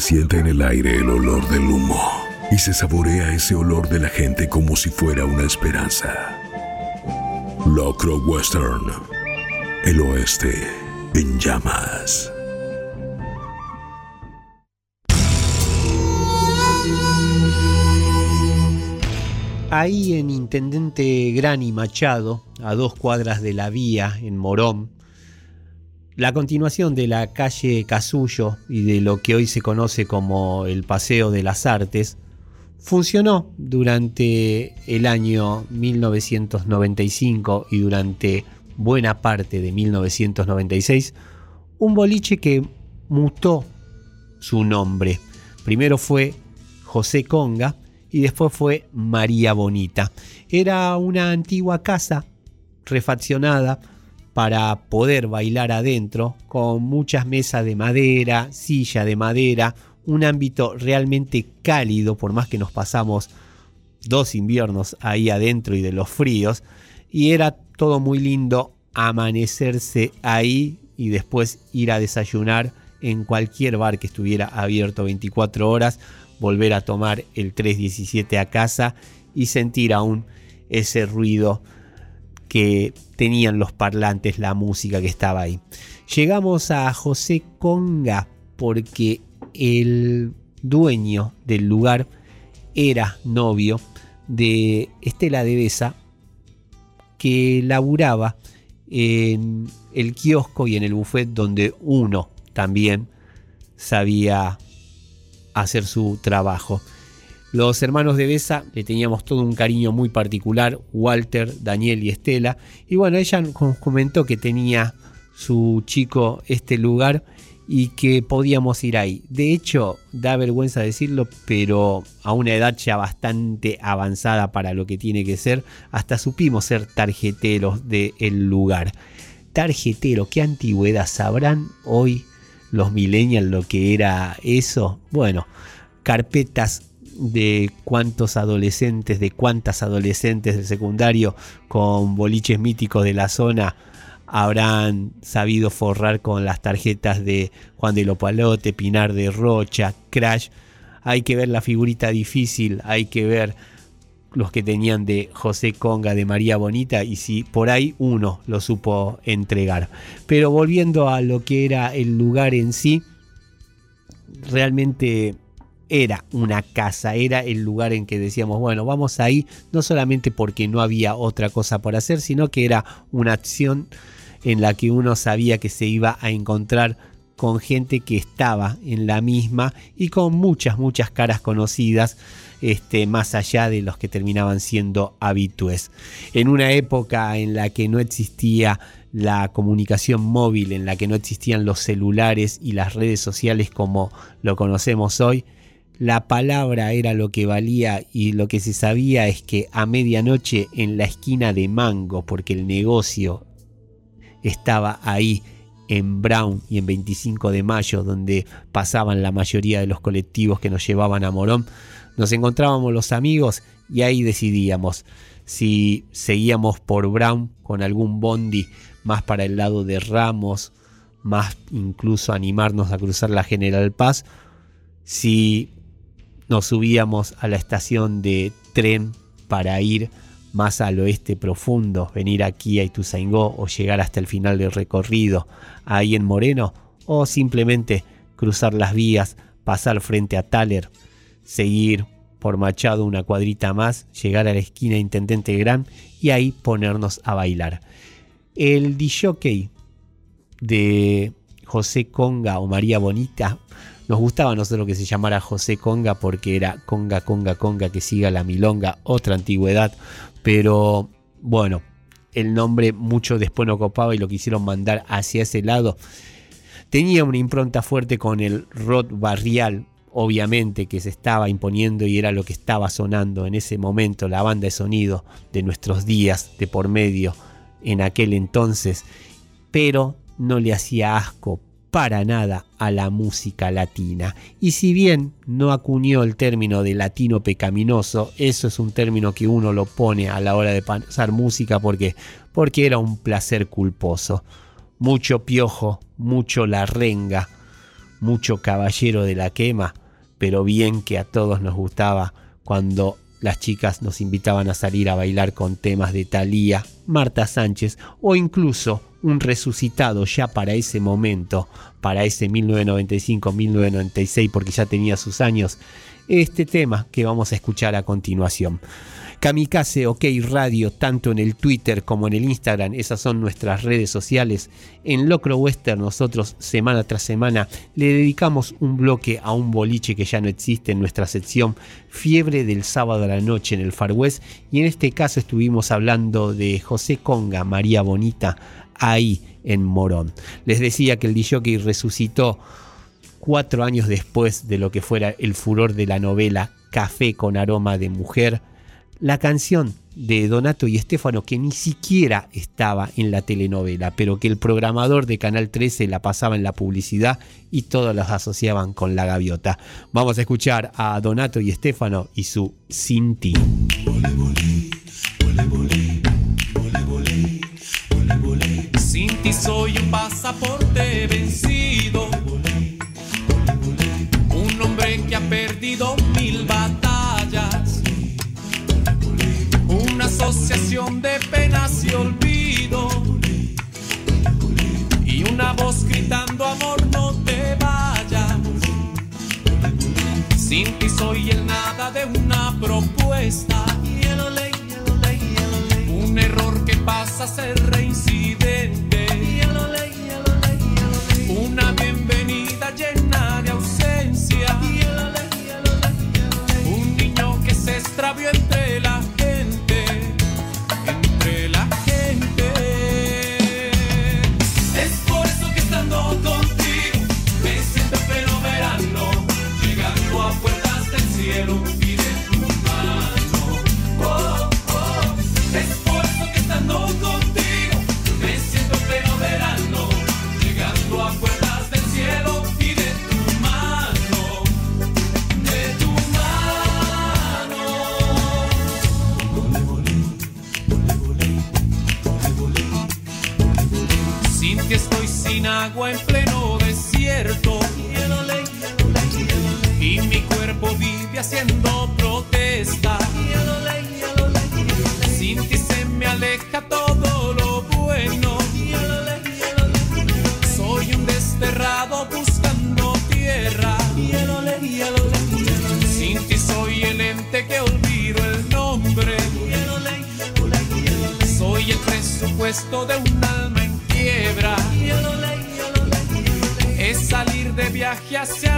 A: siente en el aire el olor del humo y se saborea ese olor de la gente como si fuera una esperanza. Locro Western, el oeste en llamas.
B: Ahí en Intendente Gran y Machado, a dos cuadras de la vía en Morón, la continuación de la calle Casullo y de lo que hoy se conoce como el Paseo de las Artes, funcionó durante el año 1995 y durante buena parte de 1996 un boliche que mutó su nombre. Primero fue José Conga y después fue María Bonita. Era una antigua casa refaccionada para poder bailar adentro, con muchas mesas de madera, silla de madera, un ámbito realmente cálido, por más que nos pasamos dos inviernos ahí adentro y de los fríos, y era todo muy lindo amanecerse ahí y después ir a desayunar en cualquier bar que estuviera abierto 24 horas, volver a tomar el 317 a casa y sentir aún ese ruido que tenían los parlantes, la música que estaba ahí. Llegamos a José Conga porque el dueño del lugar era novio de Estela de Besa, que laburaba en el kiosco y en el buffet donde uno también sabía hacer su trabajo. Los hermanos de Besa le teníamos todo un cariño muy particular, Walter, Daniel y Estela. Y bueno, ella nos comentó que tenía su chico este lugar y que podíamos ir ahí. De hecho, da vergüenza decirlo, pero a una edad ya bastante avanzada para lo que tiene que ser, hasta supimos ser tarjeteros del lugar. Tarjetero, ¿qué antigüedad sabrán hoy los millennials lo que era eso? Bueno, carpetas de cuántos adolescentes, de cuántas adolescentes del secundario con boliches míticos de la zona habrán sabido forrar con las tarjetas de Juan de Lopalote, Pinar de Rocha, Crash. Hay que ver la figurita difícil, hay que ver los que tenían de José Conga, de María Bonita, y si por ahí uno lo supo entregar. Pero volviendo a lo que era el lugar en sí, realmente era una casa, era el lugar en que decíamos, bueno, vamos ahí, no solamente porque no había otra cosa por hacer, sino que era una acción en la que uno sabía que se iba a encontrar con gente que estaba en la misma y con muchas, muchas caras conocidas, este, más allá de los que terminaban siendo habitués. En una época en la que no existía la comunicación móvil, en la que no existían los celulares y las redes sociales como lo conocemos hoy, la palabra era lo que valía y lo que se sabía es que a medianoche en la esquina de Mango, porque el negocio estaba ahí en Brown y en 25 de mayo, donde pasaban la mayoría de los colectivos que nos llevaban a Morón, nos encontrábamos los amigos y ahí decidíamos si seguíamos por Brown con algún bondi más para el lado de Ramos, más incluso animarnos a cruzar la General Paz, si nos subíamos a la estación de tren para ir más al oeste profundo, venir aquí a Ituzaingó o llegar hasta el final del recorrido ahí en Moreno, o simplemente cruzar las vías, pasar frente a Taler, seguir por Machado una cuadrita más, llegar a la esquina Intendente Gran y ahí ponernos a bailar. El DJ de José Conga o María Bonita nos gustaba a nosotros que se llamara José Conga porque era Conga, Conga, Conga, que siga la milonga, otra antigüedad. Pero bueno, el nombre mucho después no copaba y lo quisieron mandar hacia ese lado. Tenía una impronta fuerte con el rock barrial, obviamente, que se estaba imponiendo y era lo que estaba sonando en ese momento, la banda de sonido de nuestros días de por medio en aquel entonces, pero no le hacía asco para nada a la música latina. Y si bien no acuñó el término de latino pecaminoso, eso es un término que uno lo pone a la hora de pasar música porque, porque era un placer culposo. Mucho piojo, mucho la renga, mucho caballero de la quema, pero bien que a todos nos gustaba cuando las chicas nos invitaban a salir a bailar con temas de Thalía, Marta Sánchez o incluso un resucitado ya para ese momento, para ese 1995-1996, porque ya tenía sus años, este tema que vamos a escuchar a continuación. Kamikaze OK Radio, tanto en el Twitter como en el Instagram, esas son nuestras redes sociales. En Locro Western nosotros semana tras semana le dedicamos un bloque a un boliche que ya no existe en nuestra sección Fiebre del sábado a la noche en el Far West y en este caso estuvimos hablando de José Conga, María Bonita, ahí en Morón. Les decía que el DJ resucitó cuatro años después de lo que fuera el furor de la novela Café con aroma de mujer, la canción de Donato y Estefano que ni siquiera estaba en la telenovela, pero que el programador de Canal 13 la pasaba en la publicidad y todos los asociaban con la gaviota. Vamos a escuchar a Donato y Estefano y su Sinti.
E: Sin ti soy un pasaporte vencido, un hombre que ha perdido mil batallas, una asociación de penas y olvido, y una voz gritando amor no te vayas. Sin ti soy el nada de una propuesta. Un error que pasa a ser reincidente. Extravió entre la de un alma en quiebra. Es salir de viaje hacia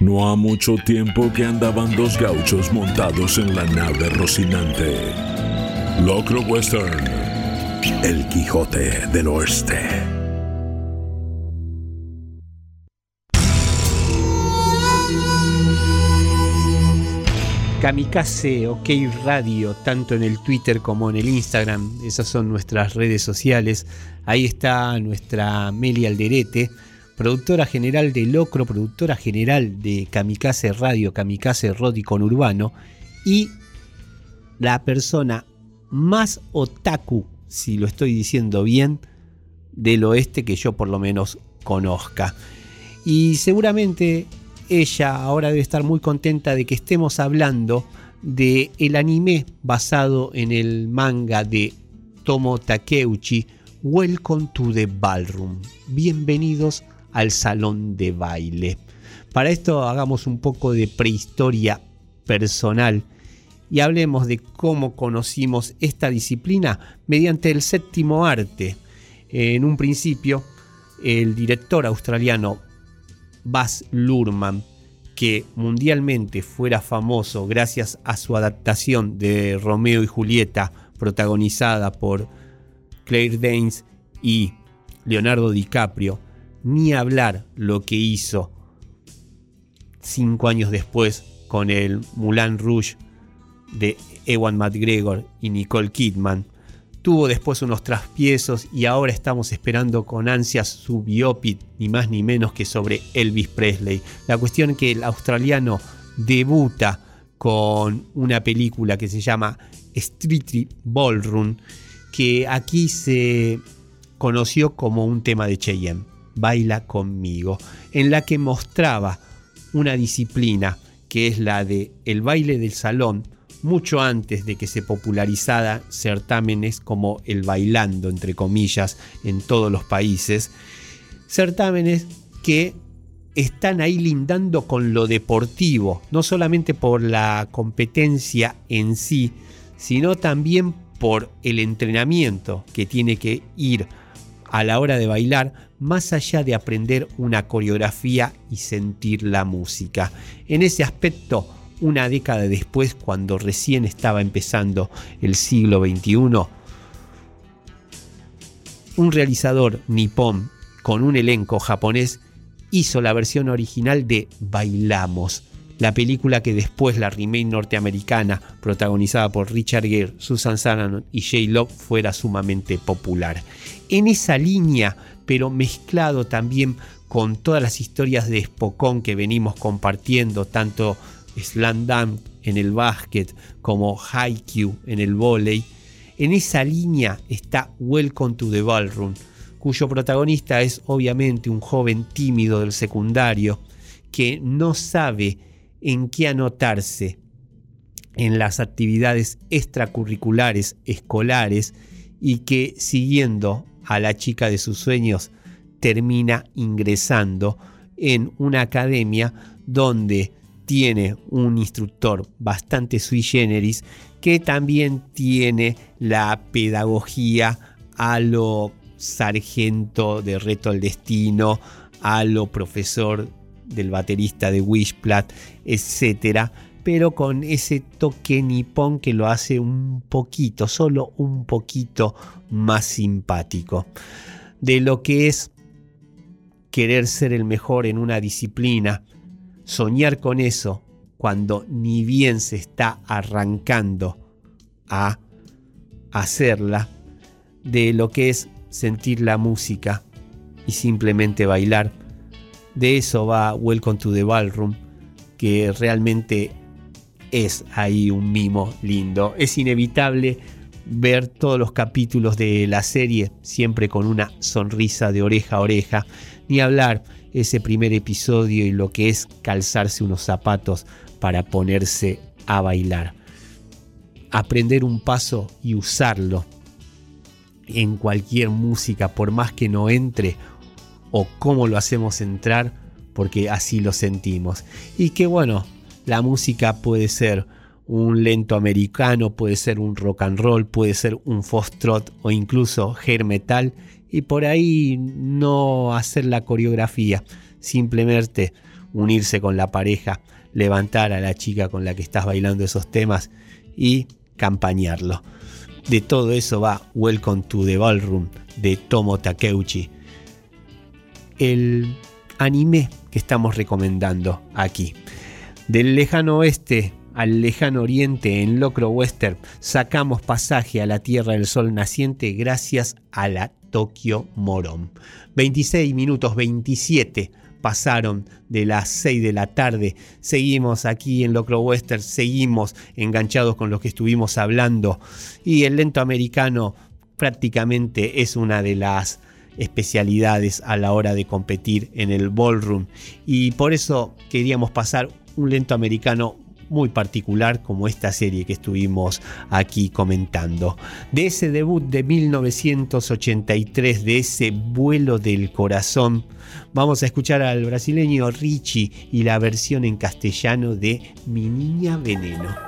E: no
A: ha mucho tiempo que andaban dos gauchos montados en la nave Rocinante. Locro Western, el Quijote del Oeste.
B: Kamikaze OK Radio, tanto en el Twitter como en el Instagram, esas son nuestras redes sociales. Ahí está nuestra Meli Alderete, productora general de Locro, productora general de Kamikaze Radio, Kamikaze Rodi con Urbano, y la persona más otaku, si lo estoy diciendo bien, del oeste que yo por lo menos conozca. Y seguramente ella ahora debe estar muy contenta de que estemos hablando de el anime basado en el manga de Tomo Takeuchi, Welcome to the Ballroom. Bienvenidos al salón de baile. Para esto hagamos un poco de prehistoria personal y hablemos de cómo conocimos esta disciplina mediante el séptimo arte. En un principio, el director australiano Baz Luhrmann, que mundialmente fuera famoso gracias a su adaptación de Romeo y Julieta, protagonizada por Claire Danes y Leonardo DiCaprio, ni hablar lo que hizo cinco años después con el Moulin Rouge de Ewan McGregor y Nicole Kidman. Tuvo después unos traspiezos y ahora estamos esperando con ansias su biopic, ni más ni menos que sobre Elvis Presley. La cuestión es que el australiano debuta con una película que se llama Street Ballroom, que aquí se conoció como un tema de Cheyenne, Baila conmigo, en la que mostraba una disciplina que es la de el baile del salón, mucho antes de que se popularizara certámenes como el bailando, entre comillas, en todos los países. Certámenes que están ahí lindando con lo deportivo, no solamente por la competencia en sí, sino también por el entrenamiento que tiene que ir a la hora de bailar, más allá de aprender una coreografía y sentir la música. En ese aspecto, una década después, cuando recién estaba empezando el siglo XXI, un realizador nipón con un elenco japonés hizo la versión original de Bailamos, la película que después la remake norteamericana, protagonizada por Richard Gere, Susan Sarandon y J. Locke, fuera sumamente popular. En esa línea, pero mezclado también con todas las historias de Spokon que venimos compartiendo, tanto Slam en el básquet como Haikyuu en el vóley, en esa línea está Welcome to the Ballroom, cuyo protagonista es obviamente un joven tímido del secundario que no sabe en qué anotarse en las actividades extracurriculares escolares y que siguiendo a la chica de sus sueños termina ingresando en una academia donde tiene un instructor bastante sui generis que también tiene la pedagogía a lo sargento de Reto al Destino, a lo profesor del baterista de Wishplat, etcétera, pero con ese toque nipón que lo hace un poquito, solo un poquito más simpático. De lo que es querer ser el mejor en una disciplina, soñar con eso cuando ni bien se está arrancando a hacerla, de lo que es sentir la música y simplemente bailar. De eso va Welcome to the Ballroom, que realmente es ahí un mimo lindo. Es inevitable ver todos los capítulos de la serie siempre con una sonrisa de oreja a oreja, ni hablar ese primer episodio y lo que es calzarse unos zapatos para ponerse a bailar. Aprender un paso y usarlo en cualquier música, por más que no entre o cómo lo hacemos entrar, porque así lo sentimos. Y que bueno, la música puede ser un lento americano, puede ser un rock and roll, puede ser un foxtrot o incluso hair metal y por ahí no hacer la coreografía, simplemente unirse con la pareja, levantar a la chica con la que estás bailando esos temas y campañarlo. De todo eso va Welcome to the Ballroom de Tomo Takeuchi. El anime que estamos recomendando aquí. Del lejano oeste al lejano oriente en Locro Western sacamos pasaje a la Tierra del Sol naciente gracias a la Tokyo Moron. 26 minutos 27 pasaron de las 6 de la tarde. Seguimos aquí en Locro Western, seguimos enganchados con lo que estuvimos hablando. Y el lento americano prácticamente es una de las especialidades a la hora de competir en el ballroom. Y por eso queríamos pasar un lento americano muy particular como esta serie que estuvimos aquí comentando. De ese debut de 1983, de ese vuelo del corazón, vamos a escuchar al brasileño Richie y la versión en castellano de Mi Niña Veneno.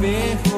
D: ver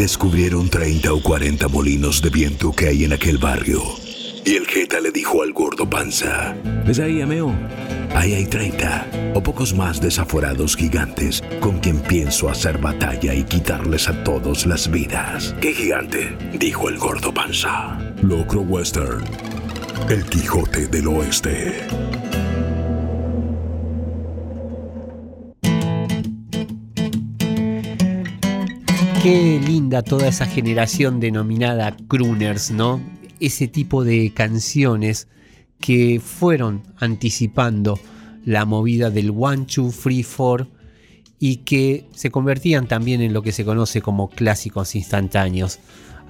A: descubrieron 30 o 40 molinos de viento que hay en aquel barrio. Y el Jeta le dijo al gordo panza, ¿ves ahí, ameo? Ahí hay 30 o pocos más desaforados gigantes con quien pienso hacer batalla y quitarles a todos las vidas. ¿Qué gigante? Dijo el gordo panza. Locro Western. El Quijote del Oeste.
B: Qué linda toda esa generación denominada crooners, ¿no? Ese tipo de canciones que fueron anticipando la movida del one, two, three, four y que se convertían también en lo que se conoce como clásicos instantáneos,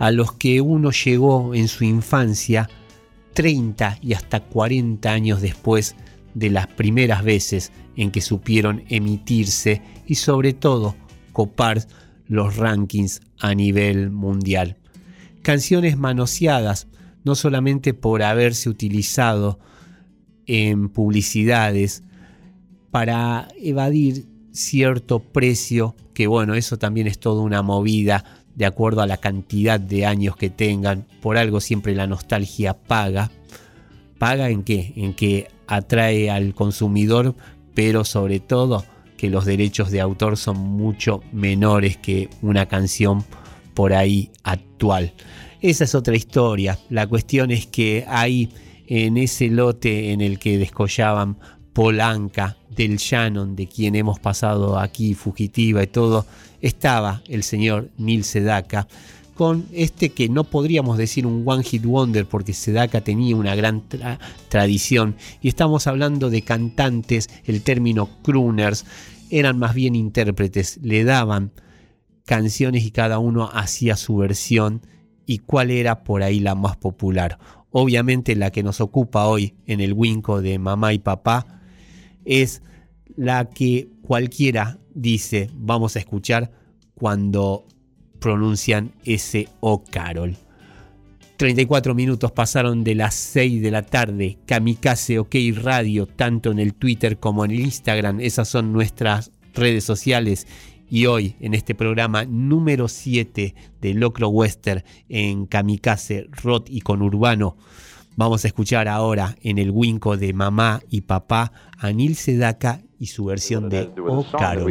B: a los que uno llegó en su infancia 30 y hasta 40 años después de las primeras veces en que supieron emitirse y sobre todo copar los rankings a nivel mundial. Canciones manoseadas no solamente por haberse utilizado en publicidades para evadir cierto precio, que bueno, eso también es toda una movida de acuerdo a la cantidad de años que tengan, por algo siempre la nostalgia paga. ¿Paga en qué? En que atrae al consumidor, pero sobre todo que los derechos de autor son mucho menores que una canción por ahí actual. Esa es otra historia. La cuestión es que ahí en ese lote en el que descollaban Polanca, del Shannon, de quien hemos pasado aquí, fugitiva y todo, estaba el señor Neil Sedaka con este que no podríamos decir un One Hit Wonder porque Sedaka tenía una gran tra tradición y estamos hablando de cantantes, el término crooners, eran más bien intérpretes, le daban canciones y cada uno hacía su versión y cuál era por ahí la más popular. Obviamente la que nos ocupa hoy en el Winco de mamá y papá es la que cualquiera dice vamos a escuchar cuando pronuncian ese O Carol. 34 minutos pasaron de las 6 de la tarde. Kamikaze OK Radio, tanto en el Twitter como en el Instagram. Esas son nuestras redes sociales. Y hoy, en este programa número 7 de Locro Western en Kamikaze, Rock y con Urbano, vamos a escuchar ahora en el Winco de mamá y papá a Neil Sedaka y su versión de O Carol.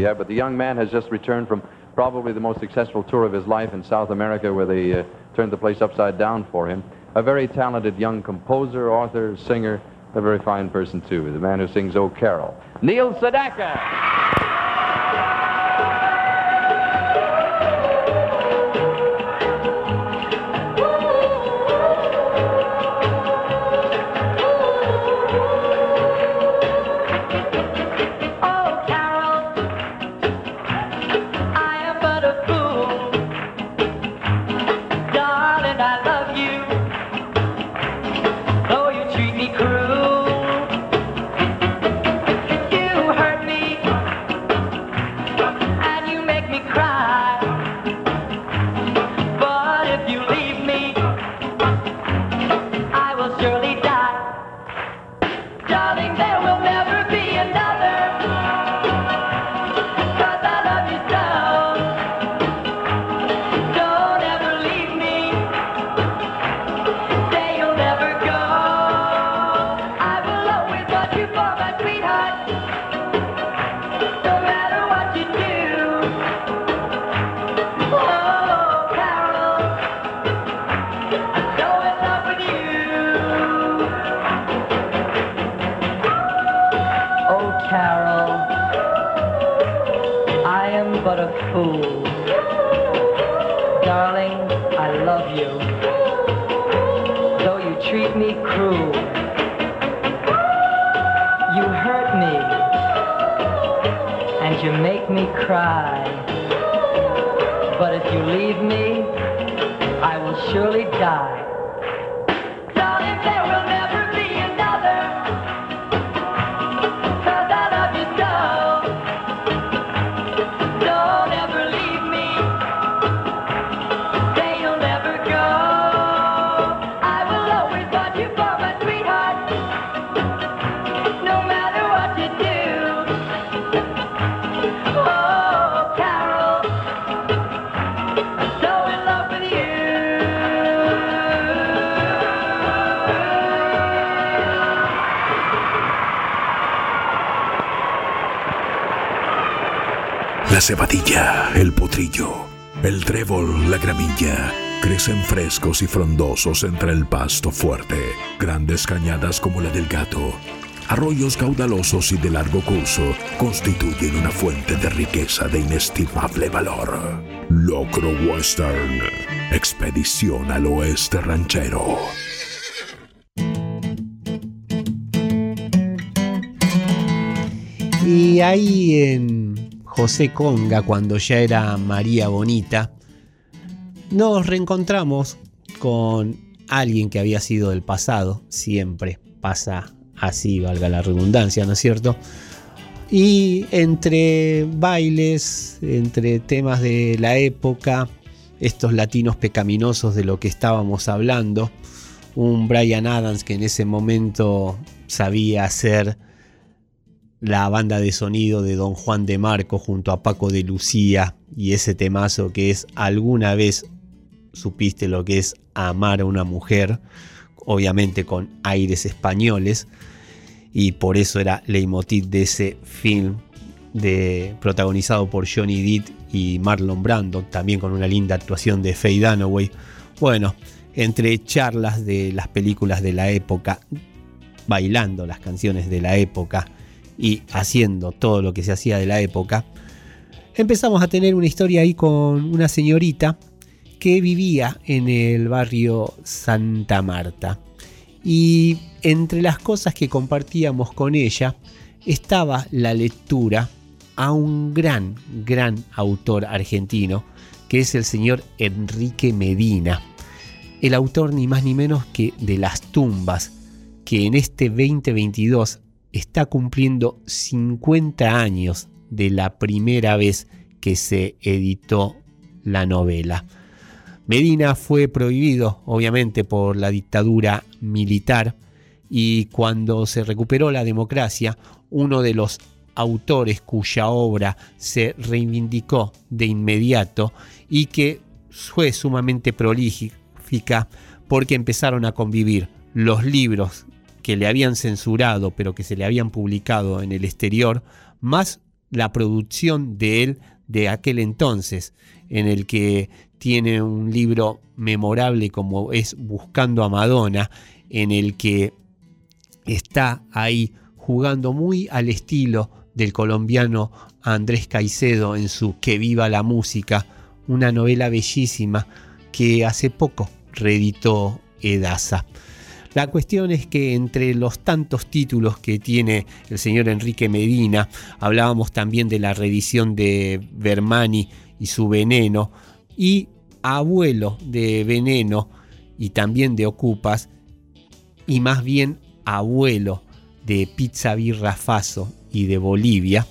F: Probably the most successful tour of his life in South America, where they uh, turned the place upside down for him. A very talented young composer, author, singer, a very fine person, too. The man who sings "O Carol. Neil Sedaka!
A: Frescos y frondosos entre el pasto fuerte. Grandes cañadas como la del gato, arroyos caudalosos y de largo curso constituyen una fuente de riqueza de inestimable valor. Locro Western, expedición al oeste ranchero.
B: Y ahí en José Conga, cuando ya era María Bonita, nos reencontramos con alguien que había sido del pasado, siempre pasa así, valga la redundancia, ¿no es cierto? Y entre bailes, entre temas de la época, estos latinos pecaminosos de lo que estábamos hablando, un Brian Adams que en ese momento sabía hacer la banda de sonido de Don Juan de Marco junto a Paco de Lucía y ese temazo que es alguna vez supiste lo que es amar a una mujer, obviamente con aires españoles y por eso era leitmotiv de ese film de, protagonizado por Johnny Depp y Marlon Brando, también con una linda actuación de Faye Dunaway. Bueno, entre charlas de las películas de la época, bailando las canciones de la época y haciendo todo lo que se hacía de la época, empezamos a tener una historia ahí con una señorita que vivía en el barrio Santa Marta. Y entre las cosas que compartíamos con ella estaba la lectura a un gran, gran autor argentino, que es el señor Enrique Medina. El autor ni más ni menos que de Las Tumbas, que en este 2022 está cumpliendo 50 años de la primera vez que se editó la novela. Medina fue prohibido, obviamente, por la dictadura militar. Y cuando se recuperó la democracia, uno de los autores cuya obra se reivindicó de inmediato y que fue sumamente prolífica porque empezaron a convivir los libros que le habían censurado pero que se le habían publicado en el exterior, más la producción de él de aquel entonces, en el que tiene un libro memorable como es Buscando a Madonna, en el que está ahí jugando muy al estilo del colombiano Andrés Caicedo en su Que viva la música, una novela bellísima que hace poco reeditó Edasa. La cuestión es que entre los tantos títulos que tiene el señor Enrique Medina, hablábamos también de la reedición de Bermani y su veneno, y abuelo de Veneno y también de Ocupas, y más bien abuelo de Pizza Birra Faso y de Bolivia,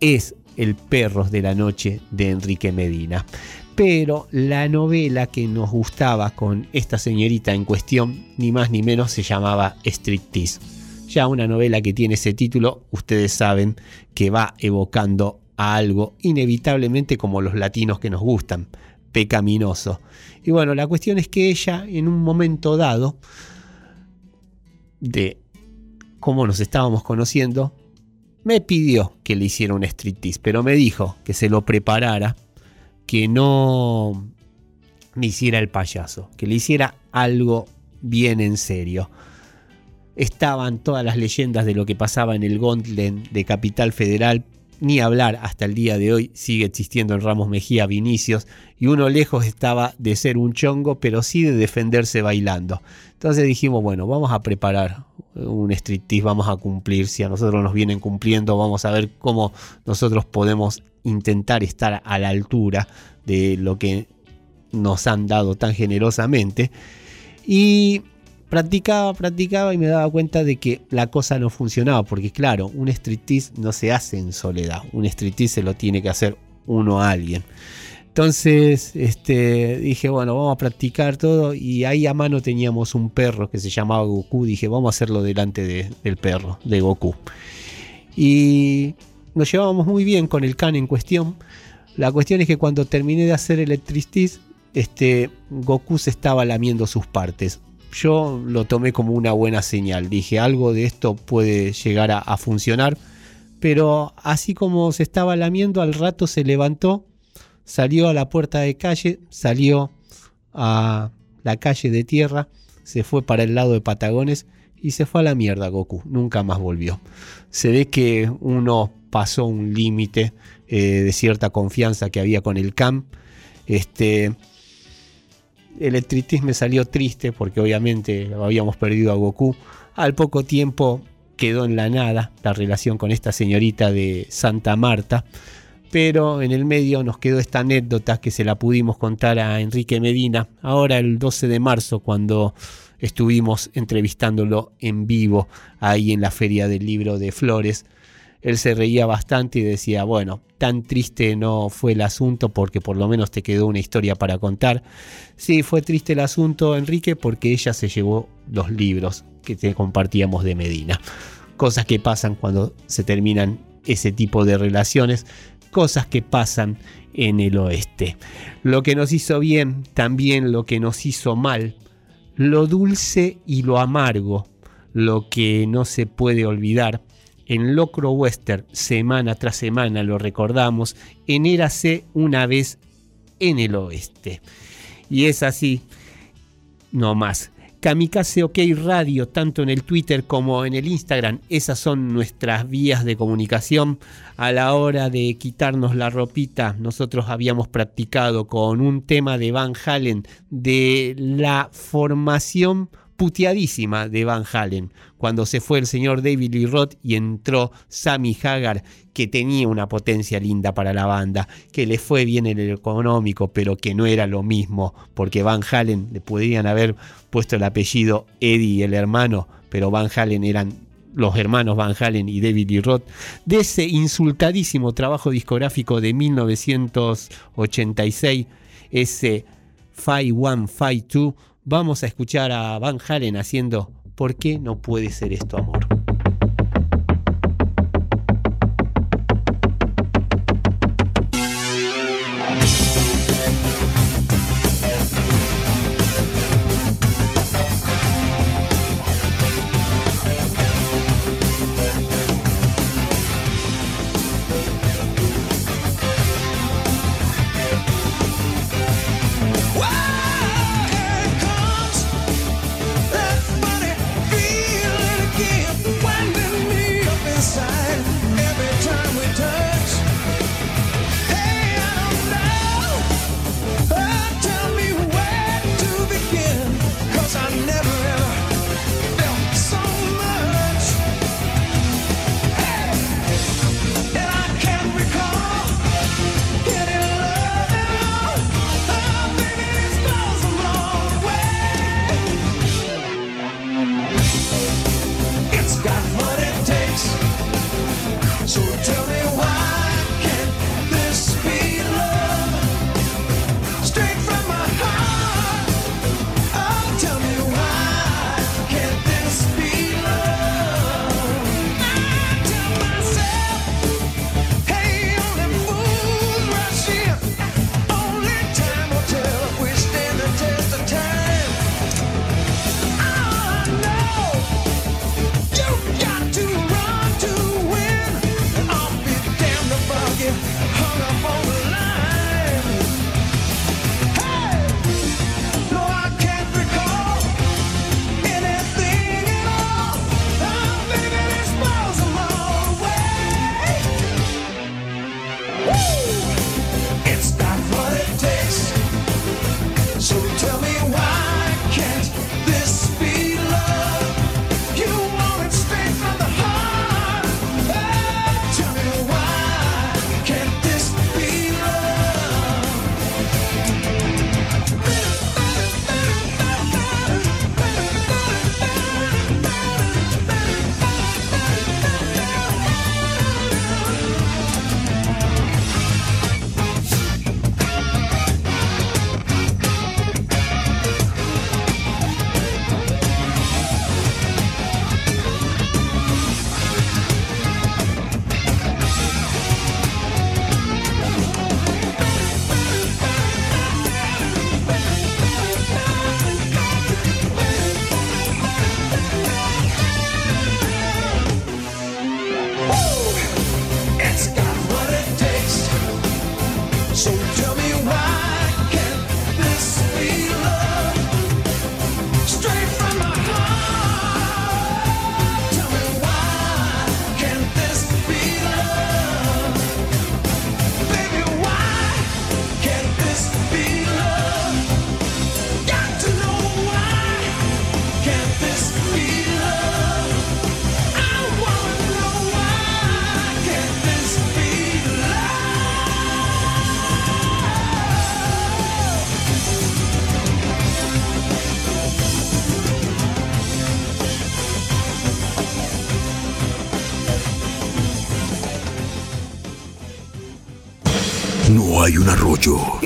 B: es El Perros de la Noche de Enrique Medina. Pero la novela que nos gustaba con esta señorita en cuestión, ni más ni menos, se llamaba Striptease. Ya una novela que tiene ese título, ustedes saben que va evocando a algo inevitablemente como los latinos que nos gustan, pecaminoso. Y bueno, la cuestión es que ella en un momento dado de cómo nos estábamos conociendo, me pidió que le hiciera un striptease, pero me dijo que se lo preparara, que no me hiciera el payaso, que le hiciera algo bien en serio. Estaban todas las leyendas de lo que pasaba en el Gauntlet de Capital Federal, ni hablar hasta el día de hoy, sigue existiendo en Ramos Mejía Vinicius, y uno lejos estaba de ser un chongo, pero sí de defenderse bailando. Entonces dijimos, bueno, vamos a preparar un striptease, vamos a cumplir, si a nosotros nos vienen cumpliendo, vamos a ver cómo nosotros podemos intentar estar a la altura de lo que nos han dado tan generosamente. Y practicaba, practicaba y me daba cuenta de que la cosa no funcionaba, porque claro, un striptease no se hace en soledad, un striptease se lo tiene que hacer uno a alguien. Entonces este, dije, bueno, vamos a practicar todo y ahí a mano teníamos un perro que se llamaba Goku, dije, vamos a hacerlo delante del perro, de Goku. Y nos llevábamos muy bien con el can en cuestión. La cuestión es que cuando terminé de hacer el striptease, este, Goku se estaba lamiendo sus partes yo lo tomé como una buena señal. Dije, algo de esto puede llegar a, funcionar, pero así como se estaba lamiendo, al rato se levantó, salió a la puerta de calle, salió a la calle de tierra, se fue para el lado de Patagones y se fue a la mierda Goku, nunca más volvió. Se ve que uno pasó un límite eh, de cierta confianza que había con el CAM. Este, electritis me salió triste porque obviamente habíamos perdido a Goku. Al poco tiempo quedó en la nada la relación con esta señorita de Santa Marta. Pero en el medio nos quedó esta anécdota que se la pudimos contar a Enrique Medina ahora el 12 de marzo cuando estuvimos entrevistándolo en vivo ahí en la feria del libro de Flores. Él se reía bastante y decía, bueno, tan triste no fue el asunto porque por lo menos te quedó una historia para contar. Sí, fue triste el asunto, Enrique, porque ella se llevó los libros que te compartíamos de Medina. Cosas que pasan cuando se terminan ese tipo de relaciones, cosas que pasan en el oeste. Lo que nos hizo bien, también lo que nos hizo mal, lo dulce y lo amargo, lo que no se puede olvidar. En Locro Western, semana tras semana lo recordamos, en Érase una vez en el oeste. Y es así, no más. Kamikaze OK Radio, tanto en el Twitter como en el Instagram, esas son nuestras vías de comunicación. A la hora de quitarnos la ropita, nosotros habíamos practicado con un tema de Van Halen de la formación puteadísima de Van Halen, cuando se fue el señor David Lee Roth y entró Sammy Hagar, que tenía una potencia linda para la banda, que le fue bien en el económico, pero que no era lo mismo, porque Van Halen le podrían haber puesto el apellido Eddie, el hermano, pero Van Halen eran los hermanos Van Halen y David Lee Roth, de ese insultadísimo trabajo discográfico de 1986, ese Five One Five Two, vamos a escuchar a Van Halen haciendo ¿Por qué no puede ser esto amor?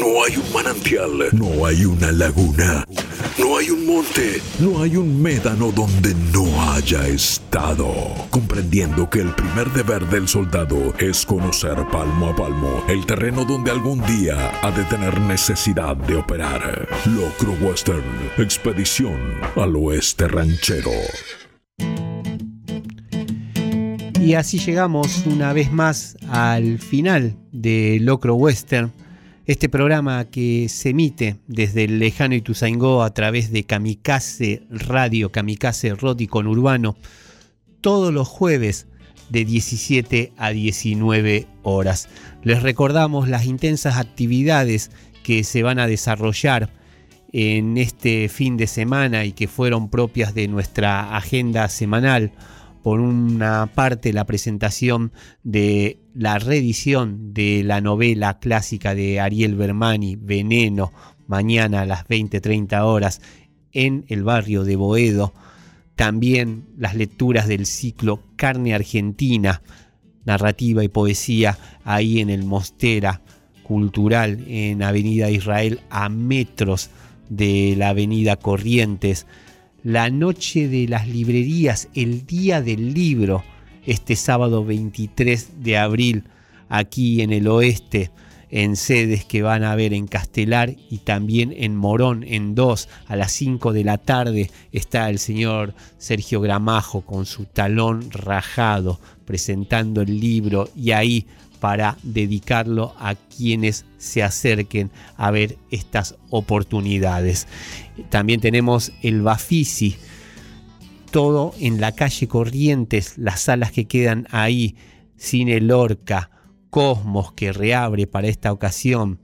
A: No hay un manantial, no hay una laguna, no hay un monte, no hay un médano donde no haya estado. Comprendiendo que el primer deber del soldado es conocer palmo a palmo el terreno donde algún día ha de tener necesidad de operar. Locro Western, expedición al oeste ranchero.
B: Y así llegamos una vez más al final de Locro Western, este programa que se emite desde el lejano Ituzaingó a través de Kamikaze Radio, Kamikaze con Urbano, todos los jueves de 17 a 19 horas. Les recordamos las intensas actividades que se van a desarrollar en este fin de semana y que fueron propias de nuestra agenda semanal por una parte la presentación de la reedición de la novela clásica de Ariel Bermani, Veneno, mañana a las 20-30 horas en el barrio de Boedo. También las lecturas del ciclo Carne Argentina, narrativa y poesía ahí en el Mostera Cultural en Avenida Israel a metros de la Avenida Corrientes la noche de las librerías, el día del libro, este sábado 23 de abril, aquí en el oeste, en sedes que van a haber en Castelar y también en Morón, en dos, a las 5 de la tarde, está el señor Sergio Gramajo con su talón rajado, presentando el libro y ahí para dedicarlo a quienes se acerquen a ver estas oportunidades. También tenemos el Bafisi, todo en la calle Corrientes, las salas que quedan ahí, Cine Lorca, Cosmos que reabre para esta ocasión,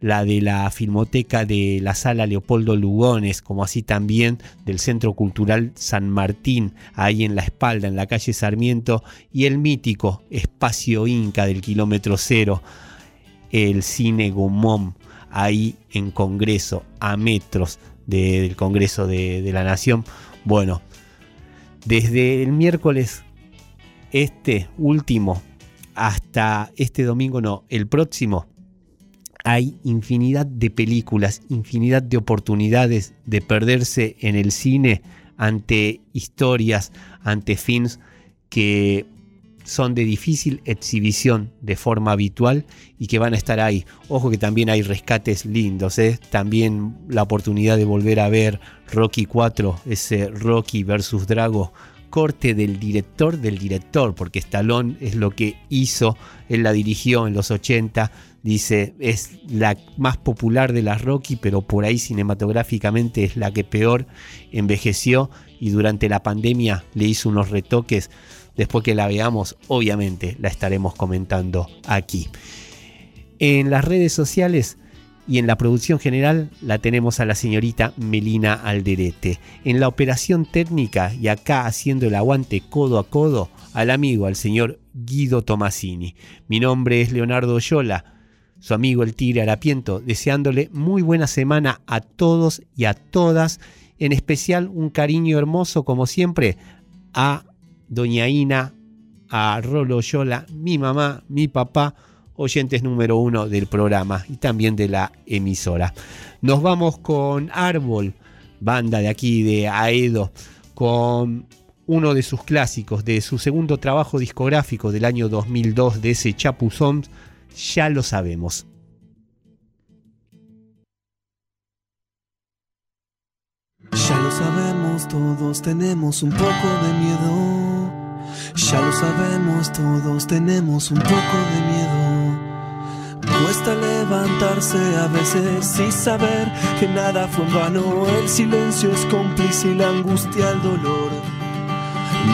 B: la de la Filmoteca de la Sala Leopoldo Lugones, como así también del Centro Cultural San Martín, ahí en la espalda, en la calle Sarmiento, y el mítico Espacio Inca del kilómetro cero, el Cine Gumón, ahí en Congreso, a metros del Congreso de la Nación. Bueno, desde el miércoles este último hasta este domingo, no, el próximo, hay infinidad de películas, infinidad de oportunidades de perderse en el cine ante historias, ante films que son de difícil exhibición de forma habitual y que van a estar ahí. Ojo que también hay rescates lindos, ¿eh? también la oportunidad de volver a ver Rocky 4, ese Rocky versus Drago, corte del director del director, porque Stallone es lo que hizo, él la dirigió en los 80, dice, es la más popular de las Rocky, pero por ahí cinematográficamente es la que peor envejeció y durante la pandemia le hizo unos retoques. Después que la veamos, obviamente la estaremos comentando aquí. En las redes sociales y en la producción general la tenemos a la señorita Melina Alderete. En la operación técnica y acá haciendo el aguante codo a codo al amigo, al señor Guido Tomasini. Mi nombre es Leonardo Yola su amigo el Tigre Arapiento, deseándole muy buena semana a todos y a todas, en especial un cariño hermoso como siempre a Doña Ina, a Rolo Yola, mi mamá, mi papá, oyentes número uno del programa y también de la emisora. Nos vamos con Árbol, banda de aquí de Aedo, con uno de sus clásicos, de su segundo trabajo discográfico del año 2002 de ese Chapuzón, ya lo sabemos.
D: Ya lo sabemos, todos tenemos un poco de miedo. Ya lo sabemos, todos tenemos un poco de miedo. Cuesta levantarse a veces y saber que nada fue en vano. El silencio es cómplice y la angustia el dolor.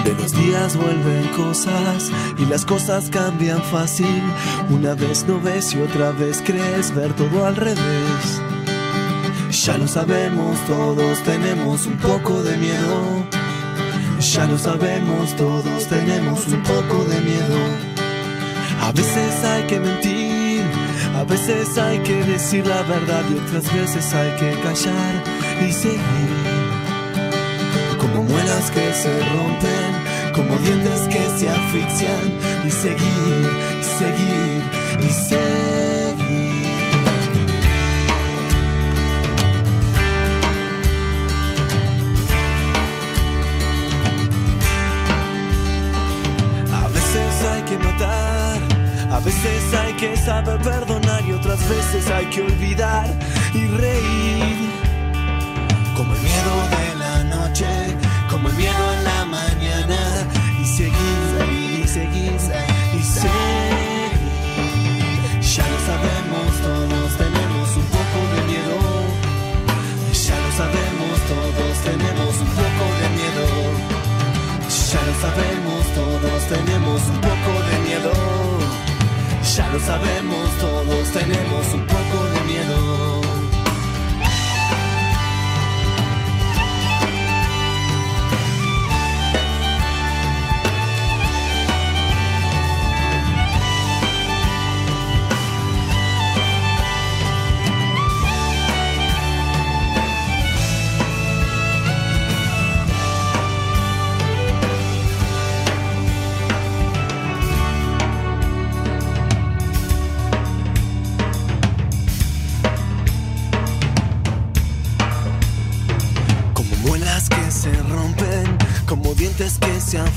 D: De los días vuelven cosas y las cosas cambian fácil. Una vez no ves y otra vez crees ver todo al revés. Ya lo sabemos, todos tenemos un poco de miedo. Ya lo sabemos, todos tenemos un poco de miedo. A veces hay que mentir, a veces hay que decir la verdad y otras veces hay que callar y seguir muelas que se rompen, como dientes que se asfixian y seguir, y seguir, y seguir. A veces hay que matar, a veces hay que saber perdonar y otras veces hay que olvidar y reír, como el miedo de tenemos un poco de miedo. Ya lo sabemos, todos tenemos un poco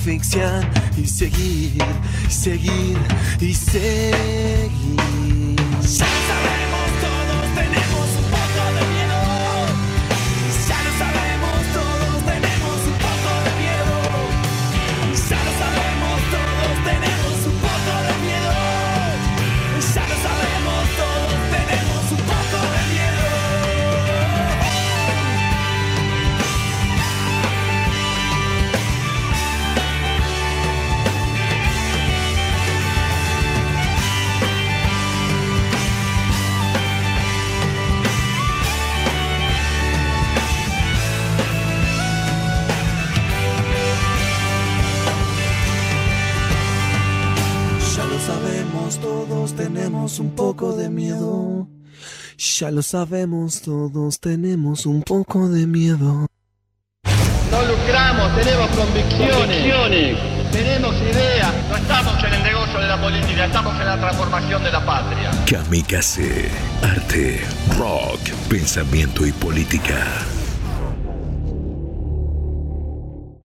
D: y seguir, seguir, y seguir. Lo sabemos, todos tenemos un poco de miedo.
G: No lucramos, tenemos convicciones, tenemos ideas. No estamos en el negocio de la política, estamos en la transformación de la patria.
A: Kamikaze. Arte, rock, pensamiento y política.